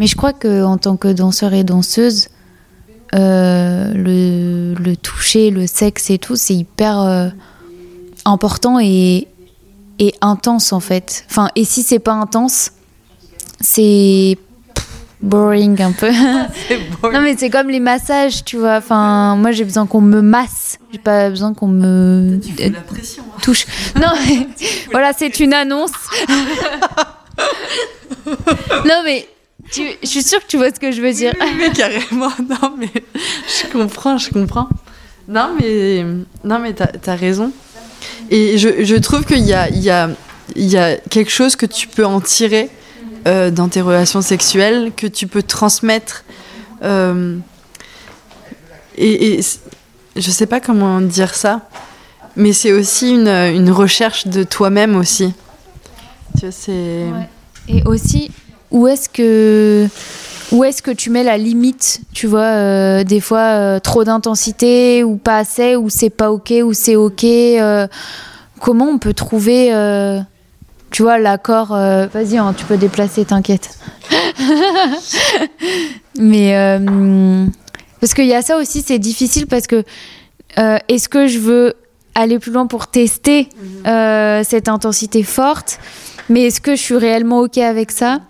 Mais je crois qu'en tant que danseur et danseuse, euh, le, le, toucher, le sexe et tout, c'est hyper euh, important et, et, intense en fait. Enfin, et si c'est pas intense, c'est boring un peu. non mais c'est comme les massages, tu vois. Enfin, moi j'ai besoin qu'on me masse, j'ai pas besoin qu'on me la pression, hein. touche. non, mais, voilà, c'est une annonce. non mais je suis sûre que tu vois ce que je veux dire. Oui, carrément. Non, mais je comprends, je comprends. Non, mais, non, mais t'as as raison. Et je, trouve qu'il y a, quelque chose que tu peux en tirer euh, dans tes relations sexuelles, que tu peux transmettre. Euh, et, et je sais pas comment dire ça, mais c'est aussi une, recherche de toi-même aussi. Et aussi, où est-ce que où est-ce que tu mets la limite Tu vois, euh, des fois euh, trop d'intensité ou pas assez, ou c'est pas ok, ou c'est ok. Euh, comment on peut trouver, tu vois, l'accord Vas-y, hein, tu peux déplacer, t'inquiète. Mais parce qu'il y a ça aussi, c'est difficile parce que est-ce que je veux aller plus loin pour tester mhm. cette intensité forte mais est-ce que je suis réellement ok avec ça?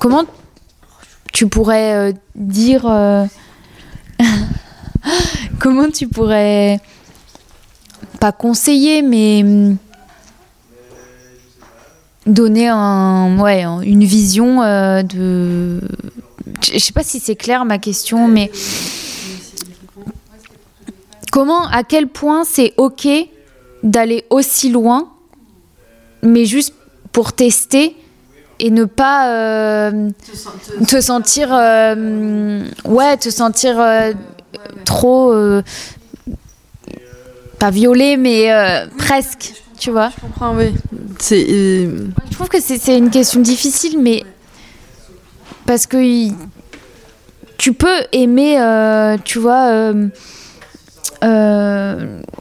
Comment tu pourrais euh, dire euh, comment tu pourrais pas conseiller mais hum, donner un ouais une vision euh, de je sais pas si c'est clair ma question mais comment à quel point c'est ok d'aller aussi loin mais juste pour tester et ne pas euh, te, sentir euh, ouais te sentir euh, trop pas violée, mais presque, tu vois. Je comprends, oui. C'est. Je trouve que c'est une question difficile, mais parce que tu peux aimer, tu vois,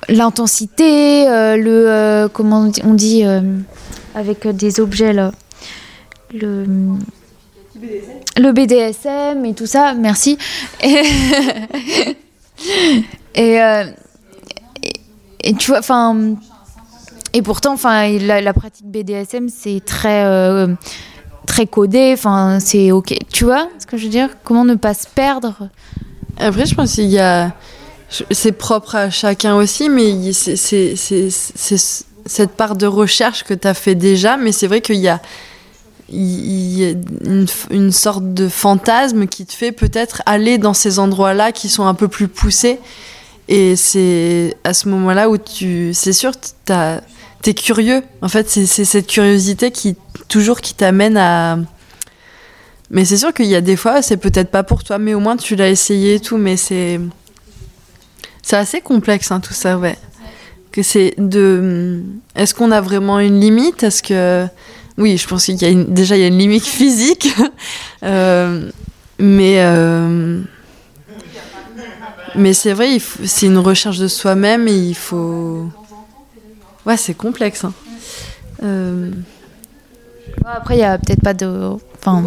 l'intensité, le comment on dit, avec des objets là, le le BDSM et tout ça. Merci. Euh, et- et tu vois, enfin. Et pourtant, enfin, la, pratique BDSM, c'est très, euh, très codé. Enfin, c'est ok. Tu vois ce que je veux dire? Comment ne pas se perdre? Après, je pense qu'il y a. C'est propre à chacun aussi, mais c'est cette part de recherche que tu as fait déjà, mais c'est vrai qu'il y a, il y a une, une sorte de fantasme qui te fait peut-être aller dans ces endroits-là qui sont un peu plus poussés. Et c'est à ce moment-là où tu. C'est sûr, t'as- t'es curieux. En fait, c'est c'est cette curiosité qui, toujours, qui t'amène à. Mais c'est sûr qu'il y a des fois, c'est peut-être pas pour toi, mais au moins tu l'as essayé et tout. Mais c'est. C'est assez complexe, hein, tout ça, ouais. Que c'est de. Est-ce qu'on a vraiment une limite? Est-ce que. Oui, je pense qu'il y a une- déjà il y a une limite physique. Euh, mais. euh, Mais c'est vrai, c'est une recherche de soi-même et il faut. Ouais, c'est complexe. hein. Euh, Après, il y a peut-être pas de. Enfin,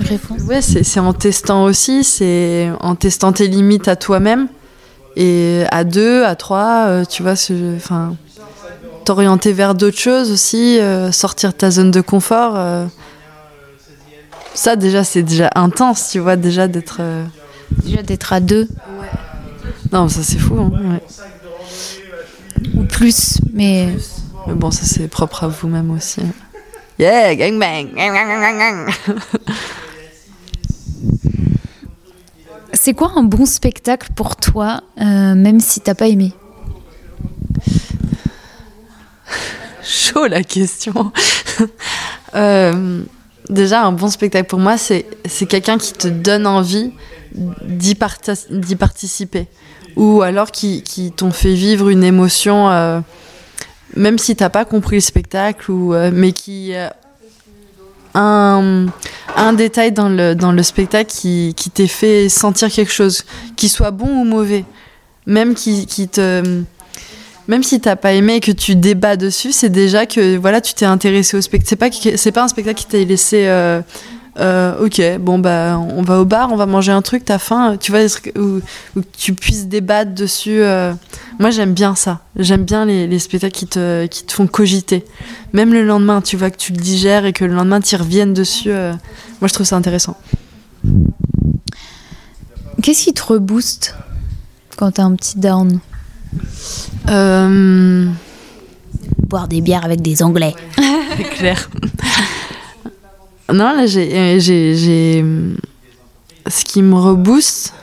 réponse. Ouais, c'est c'est en testant aussi, c'est en testant tes limites à toi-même et à deux, à trois, tu vois, ce- enfin, t'orienter vers d'autres choses aussi, euh, sortir de ta zone de confort. euh, ça déjà, c'est déjà intense, tu vois, déjà d'être. euh, déjà d'être à deux Non, ça c'est fou. hein, ouais. ou plus, mais. Mais bon, ça c'est propre à vous-même aussi. hein. Yeah, gangbang. gang, gang, gang, gang. C'est quoi un bon spectacle pour toi, même si t'as pas aimé? Chaud la question. Euh, déjà, un bon spectacle pour moi, c'est quelqu'un qui te donne envie d'y participer. Ou alors qui, qui t'ont fait vivre une émotion, euh, même si t'as pas compris le spectacle, ou, euh, mais qui. un, un détail dans le, dans le spectacle qui, qui t'ait fait sentir quelque chose, qu'il soit bon ou mauvais. Même qui, qui te même si t'as pas aimé et que tu débats dessus, c'est déjà que voilà, tu t'es intéressé au spectacle. C'est pas c'est pas un spectacle qui t'a laissé. euh, euh, ok, bon bah on va au bar, on va manger un truc, t'as faim, tu vois, où, où tu puisses débattre dessus. euh. Moi j'aime bien ça. J'aime bien les, les spectacles qui te, qui te font cogiter. Même le lendemain, tu vois que tu le digères et que le lendemain tu reviennes dessus. Moi je trouve ça intéressant. Qu'est-ce qui te rebooste quand t'as un petit down? Euh, Boire des bières avec des Anglais. C'est clair. non, là, j'ai, euh, j'ai, j'ai- Ce qui me rebooste,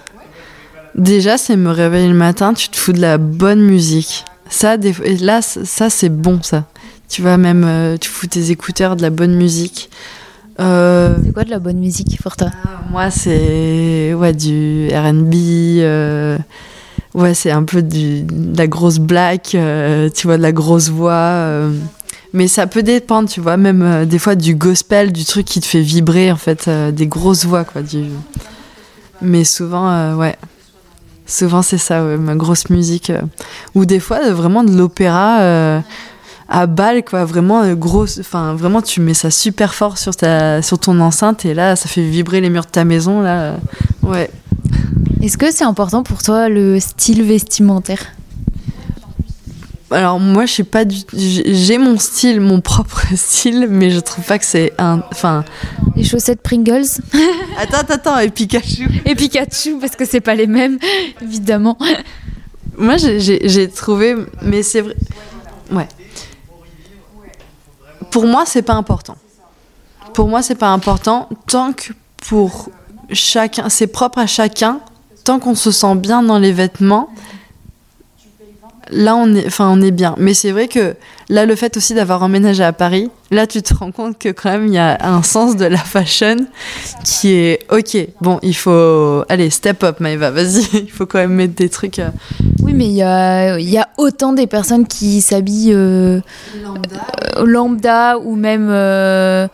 déjà, c'est me réveiller le matin, tu te fous de la bonne musique. Ça, des... et là, ça, c'est bon, ça. Tu vois, même, euh, tu fous tes écouteurs, de la bonne musique. Euh, C'est quoi de la bonne musique pour toi? Moi, c'est ouais, du RB. euh, ouais, c'est un peu du, de la grosse black, euh, tu vois, de la grosse voix. euh, mais ça peut dépendre, tu vois, même euh, des fois du gospel, du truc qui te fait vibrer, en fait, des grosses voix, quoi. Mais souvent, ouais. Souvent, c'est ça, ma grosse musique. Ou des fois, vraiment de l'opéra. à balle quoi vraiment grosse enfin vraiment tu mets ça super fort sur ta sur ton enceinte et là ça fait vibrer les murs de ta maison là ouais Est-ce que c'est important pour toi le style vestimentaire? Alors moi je suis pas du j'ai j'ai mon style mon propre style mais je trouve pas que c'est un enfin. Les chaussettes Pringles? Attends attends, et Pikachu. Et Pikachu parce que c'est pas les mêmes, évidemment. moi j'ai trouvé mais c'est vrai ouais. Pour moi c'est pas important. Pour moi c'est pas important tant que pour chacun c'est propre à chacun. Tant qu'on se sent bien dans les vêtements là on est enfin on est bien. Mais c'est vrai que là le fait aussi d'avoir emménagé à Paris là tu te rends compte que quand même il y a un sens de la fashion qui est ok. Bon il faut allez step up Maëva vas-y. Il faut quand même mettre des trucs euh, Oui, mais il y a, il y a autant des personnes qui s'habillent euh, euh, lambda ou même euh,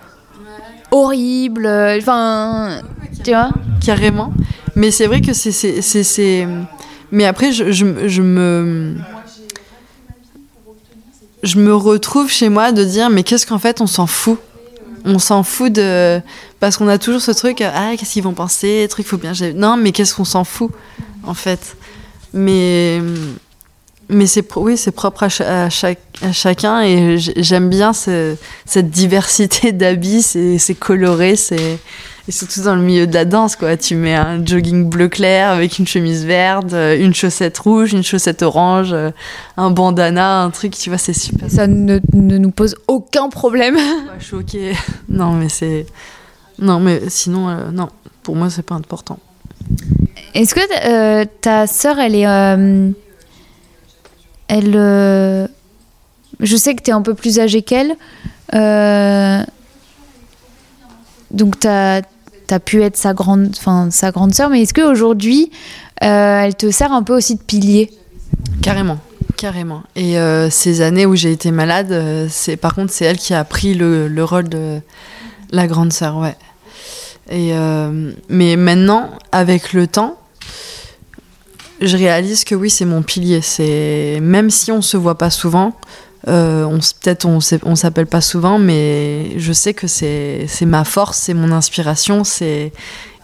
horrible. euh, Enfin, tu vois. Carrément. Mais c'est vrai que c'est mais après je, je, je me je me retrouve chez moi de dire mais qu'est-ce qu'en fait on s'en fout? On s'en fout de parce qu'on a toujours ce truc ah qu'est-ce qu'ils vont penser truc faut bien non mais qu'est-ce qu'on s'en fout en fait. Mais mais c'est oui c'est propre à, cha- à chaque à chacun et j'aime bien ce- cette diversité d'habits c'est coloré c'est et surtout dans le milieu de la danse quoi tu mets un jogging bleu clair avec une chemise verte euh, une chaussette rouge une chaussette orange euh, un bandana un truc tu vois c'est super Ça ne, ne nous pose aucun problème. pas choqué. Non, mais c'est. Non, mais sinon, euh, non. Pour moi, c'est pas important. Est-ce que euh, ta sœur, elle est. euh, elle. euh, je sais que tu es un peu plus âgée qu'elle. euh, donc, tu as, pu être sa grande, enfin, sa grande sœur. Mais est-ce qu'aujourd'hui, euh, elle te sert un peu aussi de pilier? Carrément. Carrément. Et ces années où j'ai été malade, c'est par contre, c'est elle qui a pris le, le rôle de la grande sœur, ouais. Et mais maintenant, avec le temps, je réalise que oui, c'est mon pilier. C'est même si on se voit pas souvent, euh, peut-être on on s'appelle pas souvent, mais je sais que c'est ma force, c'est mon inspiration, c'est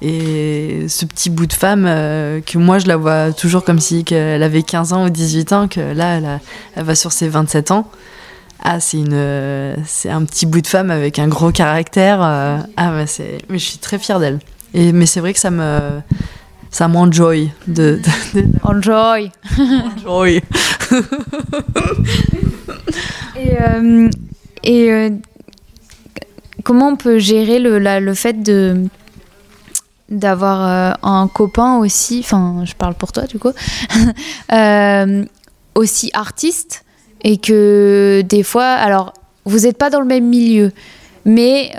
et ce petit bout de femme euh, que moi je la vois toujours comme si elle avait 15 ans ou 18 ans, que là elle, va sur ses 27 ans. Ah, c'est un petit bout de femme avec un gros caractère. euh, ah, bah, mais je suis très fière d'elle. Mais c'est vrai que ça me, ça m'enjoy de, de, de Enjoy enjoy. Et, euh, et euh, comment on peut gérer le, la- le fait de d'avoir euh, un copain aussi, enfin je parle pour toi du coup, euh, aussi artiste et que des fois, alors vous n'êtes pas dans le même milieu, mais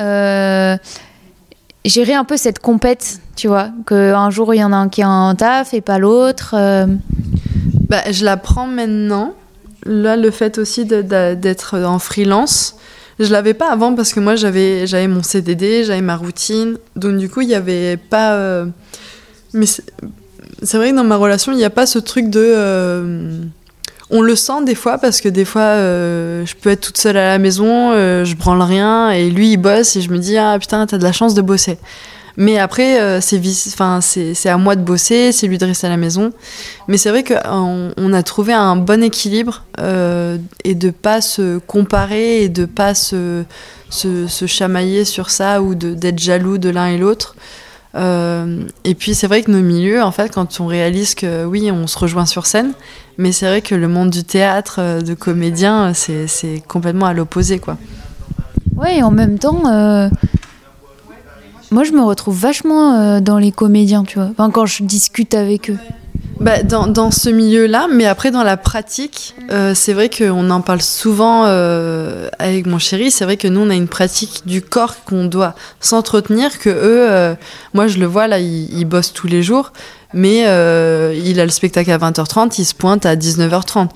gérer un peu cette compète, tu vois, qu'un jour il y en a un qui a un taf et pas l'autre. euh, Bah, je la prends maintenant. Là, le fait aussi d'être en freelance, je l'avais pas avant parce que moi j'avais mon CDD, j'avais ma routine, donc du coup il y avait pas. euh, Mais c'est vrai que dans ma relation il n'y a pas ce truc de. On le sent des fois parce que des fois euh, je peux être toute seule à la maison, euh, je branle rien et lui il bosse et je me dis ah putain t'as de la chance de bosser. Mais après euh, c'est à moi de bosser, c'est lui de rester à la maison. Mais c'est vrai qu'on on a trouvé un bon équilibre et de pas se comparer et de pas se, se, se chamailler sur ça ou d'être jaloux de l'un et l'autre. Euh, et puis c'est vrai que nos milieux, en fait, quand on réalise que oui, on se rejoint sur scène, mais c'est vrai que le monde du théâtre, euh, de comédien, c'est c'est complètement à l'opposé, quoi. Ouais, en même temps, euh, moi je me retrouve vachement euh, dans les comédiens, tu vois. Enfin, quand je discute avec eux. Bah, dans, ce milieu-là, mais après dans la pratique, euh, c'est vrai qu'on en parle souvent euh, avec mon chéri. C'est vrai que nous, on a une pratique du corps qu'on doit s'entretenir, que eux, euh, moi je le vois là, ils, ils bossent tous les jours, mais il a le spectacle à 20h30, il se pointe à 19h30.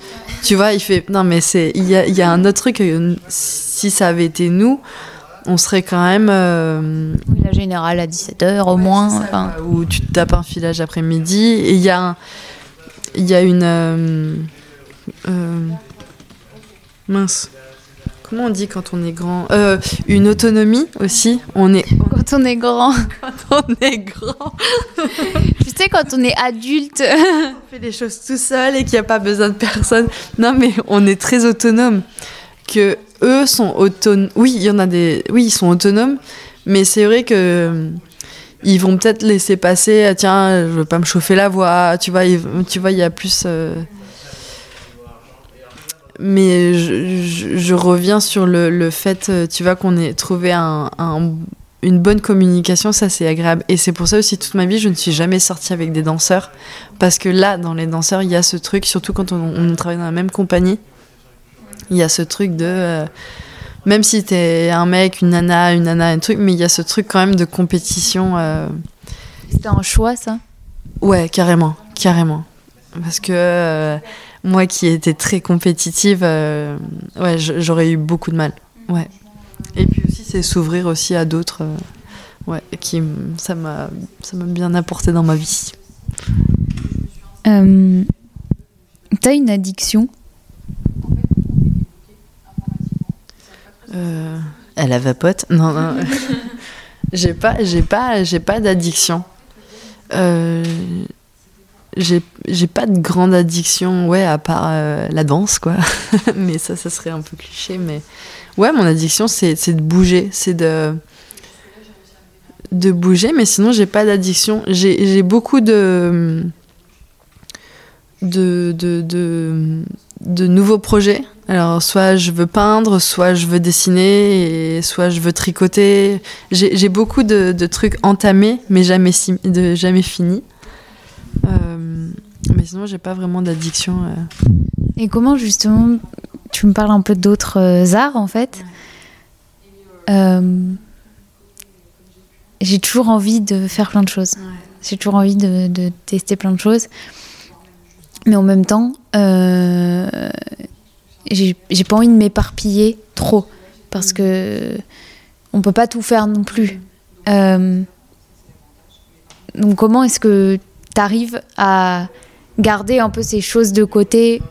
Tu vois, il fait. Non, mais c'est il y a, un autre truc, si ça avait été nous, on serait quand même. euh, La générale à 17h au moins. ça, Enfin, où tu te tapes un filage après-midi. Et il y a, il y a une. euh, euh, mince. Comment on dit quand on est grand? Une autonomie aussi. On est, quand on est grand. on est grand. tu sais, quand on est adulte. On fait les choses tout seul et qu'il n'y a pas besoin de personne. Non, mais on est très autonome. Que eux sont autonomes. Oui, il y en a des. Oui, ils sont autonomes. Mais c'est vrai que. euh, Ils vont peut-être laisser passer, ah, tiens, je veux pas me chauffer la voix, tu vois, ils- tu vois, il y a plus. euh, Mais je, reviens sur le, le fait, euh, tu vois, qu'on ait trouvé un, un- une bonne communication, ça c'est agréable. Et c'est pour ça aussi toute ma vie, je ne suis jamais sortie avec des danseurs. Parce que là, dans les danseurs, il y a ce truc, surtout quand on travaille dans la même compagnie, il y a ce truc de... euh, même si t'es un mec, une nana, une nana, un truc, mais il y a ce truc quand même de compétition. euh, C'était un choix, ça? Ouais, carrément, carrément. Parce que euh, moi qui étais très compétitive, ouais, j'aurais eu beaucoup de mal. Ouais. Et puis aussi, c'est s'ouvrir aussi à d'autres. ouais, qui ça m'a ça m'a bien apporté dans ma vie. T'as une addiction? Euh, elle a vapote? Non, non. j'ai pas, j'ai pas, j'ai pas d'addiction. Euh, j'ai, j'ai pas de grande addiction, ouais, à part euh, la danse, quoi. mais ça, ça serait un peu cliché. Mais ouais, mon addiction, c'est, c'est de bouger, c'est de de bouger. Mais sinon, j'ai pas d'addiction. J'ai, j'ai beaucoup de de, de, de de nouveaux projets. Alors, soit je veux peindre, soit je veux dessiner, et soit je veux tricoter. J'ai beaucoup de, de trucs entamés, mais jamais, de, jamais finis. Euh, mais sinon, j'ai pas vraiment d'addiction. euh. Et comment justement, tu me parles un peu d'autres euh, arts en fait? Euh, J'ai toujours envie de faire plein de choses. J'ai toujours envie de, de tester plein de choses. Mais en même temps, euh, j'ai pas envie de m'éparpiller trop. Parce que on peut pas tout faire non plus. Euh, donc comment est-ce que tu arrives à garder un peu ces choses de côté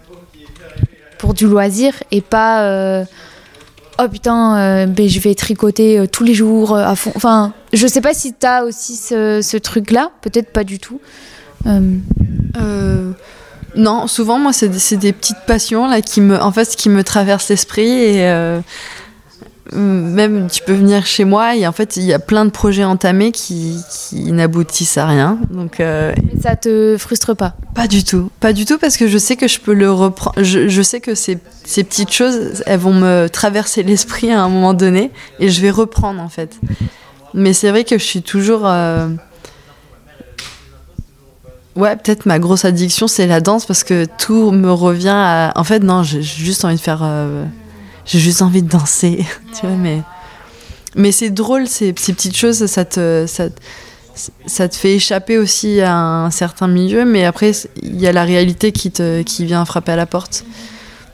pour du loisir et pas euh, oh putain ben, je vais tricoter tous les jours à fond enfin je sais pas si t'as aussi ce, ce truc là peut-être pas du tout non, souvent, moi, c'est des, petites passions là qui me, en fait, qui me traversent l'esprit et euh, même tu peux venir chez moi et en fait, il y a plein de projets entamés qui, qui n'aboutissent à rien. Donc, euh, ça te frustre pas? Pas du tout, pas du tout parce que je sais que je peux le reprendre. Je, je sais que ces, ces petites choses, elles vont me traverser l'esprit à un moment donné et je vais reprendre en fait. Mais c'est vrai que je suis toujours. euh, Ouais, peut-être ma grosse addiction c'est la danse parce que tout me revient à. En fait, non, j'ai juste envie de faire. euh, J'ai juste envie de danser, mais. Mais c'est drôle, ces, petites choses, ça te. Ça, te- ça te fait échapper aussi à un certain milieu, mais après, il y a la réalité qui, te, qui vient frapper à la porte.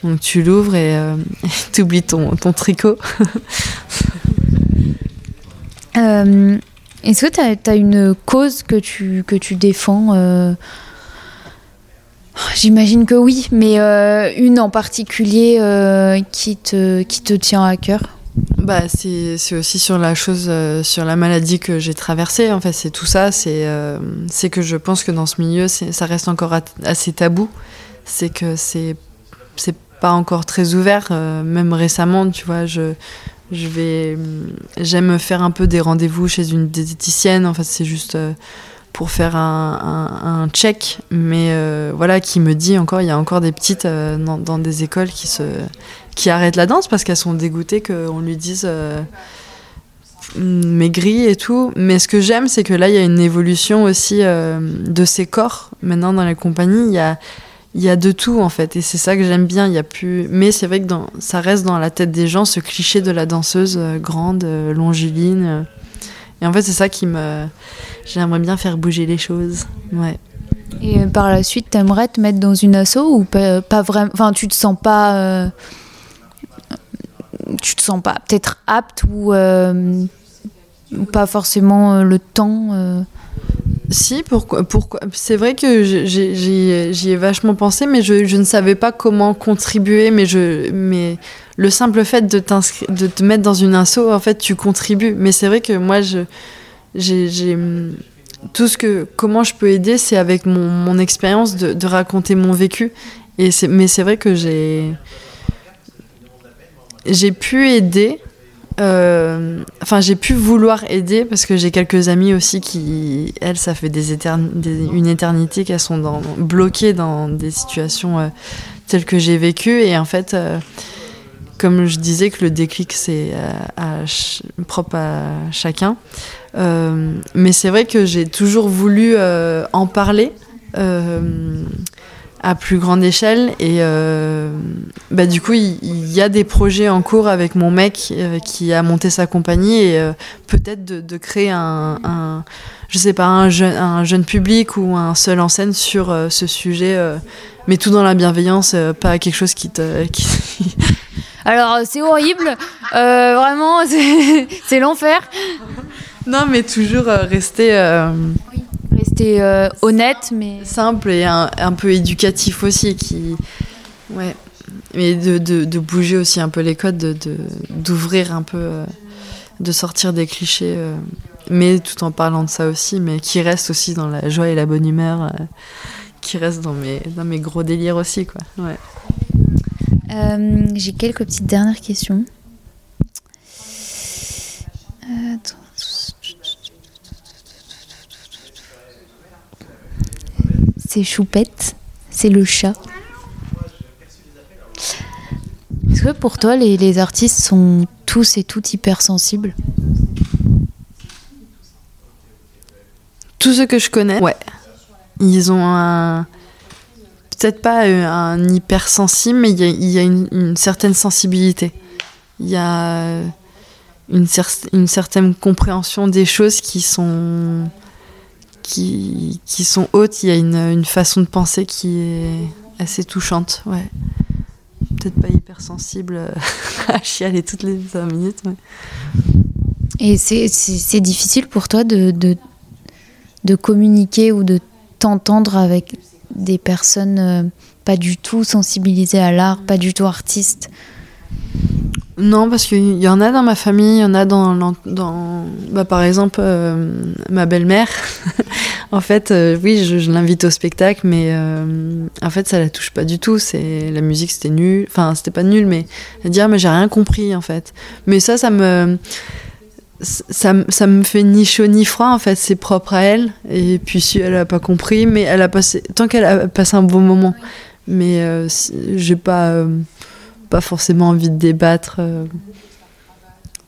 Donc tu l'ouvres et euh, tu oublies ton, ton tricot. Euh, est-ce que tu as, une cause que tu, que tu défends euh J'imagine que oui, mais euh, une en particulier euh, qui, te, qui te tient à cœur? Bah, c'est aussi sur la chose, sur la maladie que j'ai traversée. En c'est tout ça. C'est euh, que je pense que dans ce milieu, ça reste encore assez tabou. C'est que c'est pas encore très ouvert. même récemment, tu vois, je je vais j'aime faire un peu des rendez-vous chez une diététicienne. En c'est juste euh, pour faire un, un, check, mais euh, voilà, qui me dit encore, il y a encore des petites euh, dans, des écoles qui se qui arrêtent la danse parce qu'elles sont dégoûtées qu'on lui dise euh, maigri et tout. Mais ce que j'aime, c'est que là, il y a une évolution aussi de ces corps. Maintenant, dans les compagnies, il y a, il y a de tout, en fait. Et c'est ça que j'aime bien. Il y a plus... Mais c'est vrai que ça reste dans la tête des gens, ce cliché de la danseuse euh, grande, euh, longiligne. euh. Et en fait, c'est ça qui me... J'aimerais bien faire bouger les choses. Ouais. Et par la suite, t'aimerais te mettre dans une asso ou pas, pas vraiment Enfin, tu te sens pas. tu te sens pas peut-être apte ou, pas forcément le temps. Si, pourquoi, pourquoi C'est vrai que j'y ai vachement pensé, mais je, je ne savais pas comment contribuer. Mais, je, mais le simple fait de, de te mettre dans une asso, en fait, tu contribues. Mais c'est vrai que moi, j'ai, tout ce que, comment je peux aider, c'est avec mon, mon expérience de, de raconter mon vécu. Et mais c'est vrai que j'ai, j'ai pu aider. Euh, Enfin, j'ai pu vouloir aider parce que j'ai quelques amies aussi qui, elles, ça fait une éternité qu'elles sont bloquées dans des situations euh, telles que j'ai vécues. Et en fait, euh, comme je disais que le déclic c'est propre à chacun. mais c'est vrai que j'ai toujours voulu en parler à plus grande échelle. Et euh, bah, du coup, il, y, a des projets en cours avec mon mec euh, qui a monté sa compagnie et euh, peut-être de, créer un, je sais pas, un jeune, un jeune public ou un seul en scène sur ce sujet, mais tout dans la bienveillance, pas quelque chose qui te. Qui... Alors, c'est horrible, vraiment, c'est l'enfer. Non, mais toujours rester euh, honnête, mais simple et un, peu éducatif aussi, qui ouais, mais de, de, bouger aussi un peu les codes, de d'ouvrir un peu, euh, de sortir des clichés, euh, mais tout en parlant de ça aussi, mais qui reste aussi dans la joie et la bonne humeur, qui reste dans mes dans mes gros délires aussi, quoi. Ouais. J'ai quelques petites dernières questions. Attends. C'est Choupette, c'est le chat. Est-ce que pour toi, les, artistes sont tous et toutes hypersensibles? Tous ceux que je connais, ouais. Ils ont un. Peut-être pas un hypersensible, mais il y a, une, certaine sensibilité. Il y a une, une certaine compréhension des choses qui sont qui, qui sont hautes. Il y a une, une, façon de penser qui est assez touchante. Ouais. Peut-être pas hypersensible euh, à chialer toutes les 5 minutes. Et c'est difficile pour toi de, de, de, communiquer ou de t'entendre avec des personnes euh, pas du tout sensibilisées à l'art, pas du tout artistes? Non, parce qu'il y en a dans ma famille, il y en a dans, dans bah, par exemple, euh, ma belle-mère. en fait, euh, oui, je, l'invite au spectacle, mais euh, en fait, ça la touche pas du tout. C'est la musique, c'était nul. Enfin, c'était pas nul, mais elle dit ah, mais j'ai rien compris en fait. Mais ça, ça me ça, ça, me fait ni chaud ni froid en fait. C'est propre à elle. Et puis si elle a pas compris, mais elle a passé tant qu'elle a passé un bon moment. Mais j'ai pas pas forcément envie de débattre. Euh.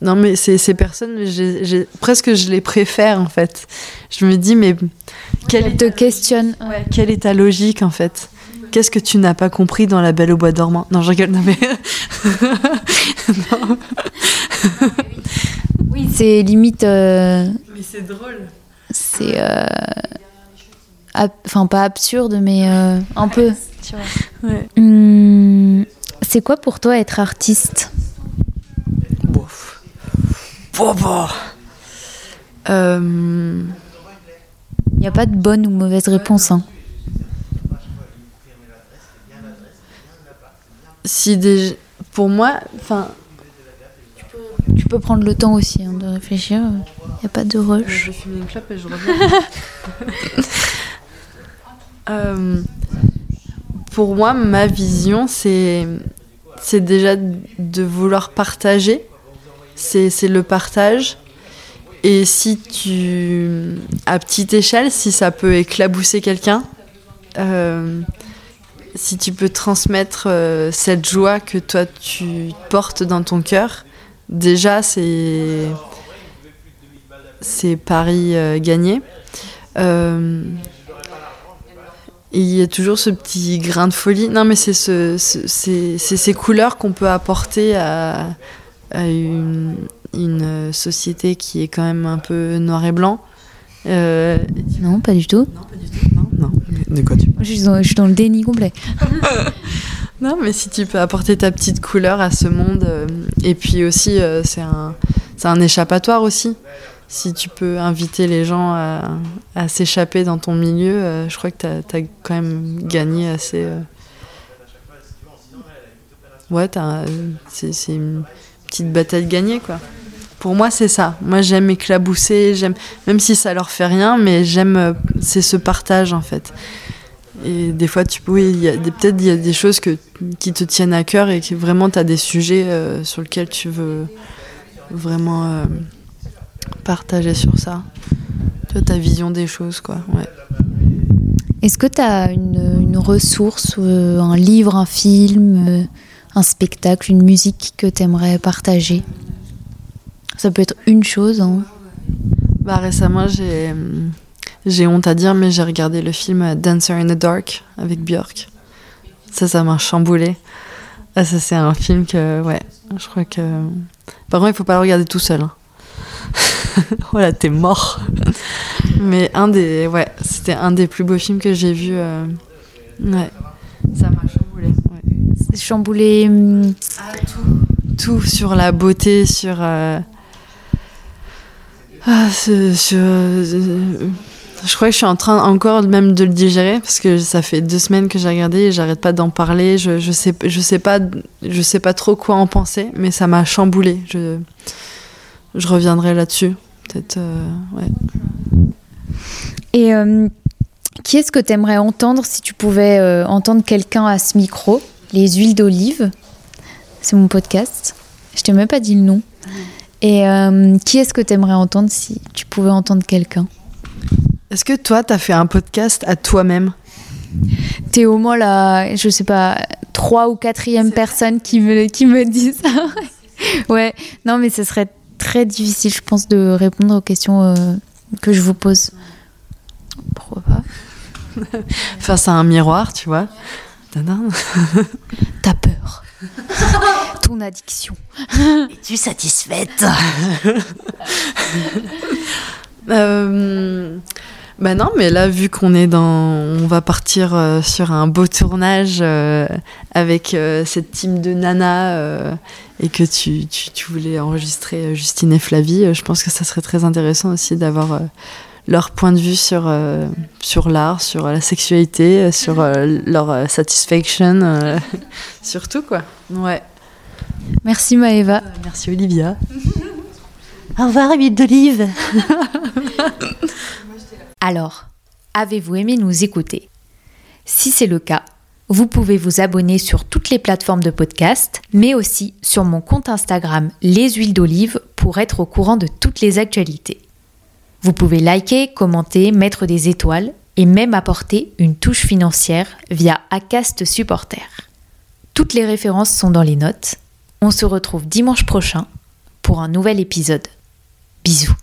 Non, mais ces, ces personnes, presque je les préfère en fait. Je me dis, mais quelle te questionne Quelle est ta logique en fait? Qu'est-ce que tu n'as pas compris dans La Belle au Bois dormant? Non, je rigole, non mais. Oui, c'est limite. Euh, mais c'est drôle. C'est. Euh, enfin, pas absurde, mais un peu. Tu vois. Ouais. Hum, c'est quoi pour toi être artiste Bof. Euh, Il n'y a pas de bonne ou mauvaise réponse. Hein. Si des... Pour moi, enfin. Tu peux prendre le temps aussi hein, de réfléchir. Il n'y a pas de rush. Je vais fumer une clope et je reviens. euh, pour moi, ma vision, c'est c'est déjà de vouloir partager. C'est le partage. Et si tu, à petite échelle, si ça peut éclabousser quelqu'un, euh, si tu peux transmettre euh, cette joie que toi tu portes dans ton cœur, déjà c'est c'est pari euh, gagné il y a toujours ce petit grain de folie. Non, mais c'est ce, ces couleurs qu'on peut apporter à, une, société qui est quand même un peu noir et blanc. Euh, non, pas du tout. Non, pas du tout. Non, non. De quoi tu parles je suis, dans, je suis dans le déni complet. non, mais si tu peux apporter ta petite couleur à ce monde, euh, et puis aussi, euh, c'est un, un échappatoire aussi si tu peux inviter les gens à, s'échapper dans ton milieu, euh, je crois que tu as, quand même gagné assez. Euh. Ouais, c'est une petite bataille gagnée, quoi. Pour moi, c'est ça. Moi, j'aime éclabousser, j'aime, même si ça leur fait rien, mais j'aime, euh, c'est ce partage, en fait. Et des fois, tu peux, peut-être il y a des choses que, qui te tiennent à cœur et que vraiment tu as des sujets sur lesquels tu veux vraiment partager sur ça. Toi, ta vision des choses, quoi. Ouais. Est-ce que tu as une, une, ressource, euh, un livre, un film, euh, un spectacle, une musique que tu aimerais partager? Ça peut être une chose. Hein. Bah récemment, j'ai j'ai honte à dire, mais j'ai regardé le film Dancer in the Dark avec Björk. Ça, ça m'a chamboulé. Ah, ça, c'est un film que, ouais, je crois que. Par contre, il faut pas le regarder tout seul. Hein. voilà, t'es mort. mais un des, ouais, c'était un des plus beaux films que j'ai vu. Euh, ouais, ça m'a chamboulé. Ouais. Chamboulé. Hum, ah, tout. Tout sur la beauté, sur. Euh... Ah, sur. Euh, je crois que je suis en train encore même de le digérer parce que ça fait deux semaines que j'ai regardé et j'arrête pas d'en parler. Je, je, sais, je, sais pas, je sais pas trop quoi en penser, mais ça m'a chamboulé. Je, je reviendrai là-dessus. Peut-être, euh, ouais. Et euh, qui est-ce que tu aimerais entendre si tu pouvais euh, entendre quelqu'un à ce micro? Les huiles d'olive. C'est mon podcast. Je t'ai même pas dit le nom. Et qui est-ce que tu aimerais entendre si tu pouvais entendre quelqu'un? Est-ce que toi, tu as fait un podcast à toi-même? T'es au moins la, je sais pas, trois ou quatrième personne qui me, qui me dit ça. ouais, non, mais ce serait très difficile, je pense, de répondre aux questions euh, que je vous pose. Pourquoi pas? Face à un miroir, tu vois. T'as peur. Ton addiction. Es-tu satisfaite? Euh, bah non, mais là, vu qu'on est dans. On va partir euh, sur un beau tournage euh, avec euh, cette team de Nana et que tu, tu, voulais enregistrer Justine et Flavie, je pense que ça serait très intéressant aussi d'avoir leur point de vue sur, sur l'art, sur la sexualité, sur leur satisfaction, surtout quoi. Ouais. Merci Maëva. merci Olivia. Au revoir, huile d'olive. Alors, avez-vous aimé nous écouter? Si c'est le cas, vous pouvez vous abonner sur toutes les plateformes de podcast, mais aussi sur mon compte Instagram Les Huiles d'Olive pour être au courant de toutes les actualités. Vous pouvez liker, commenter, mettre des étoiles et même apporter une touche financière via Acast Supporter. Toutes les références sont dans les notes. On se retrouve dimanche prochain pour un nouvel épisode. Bisous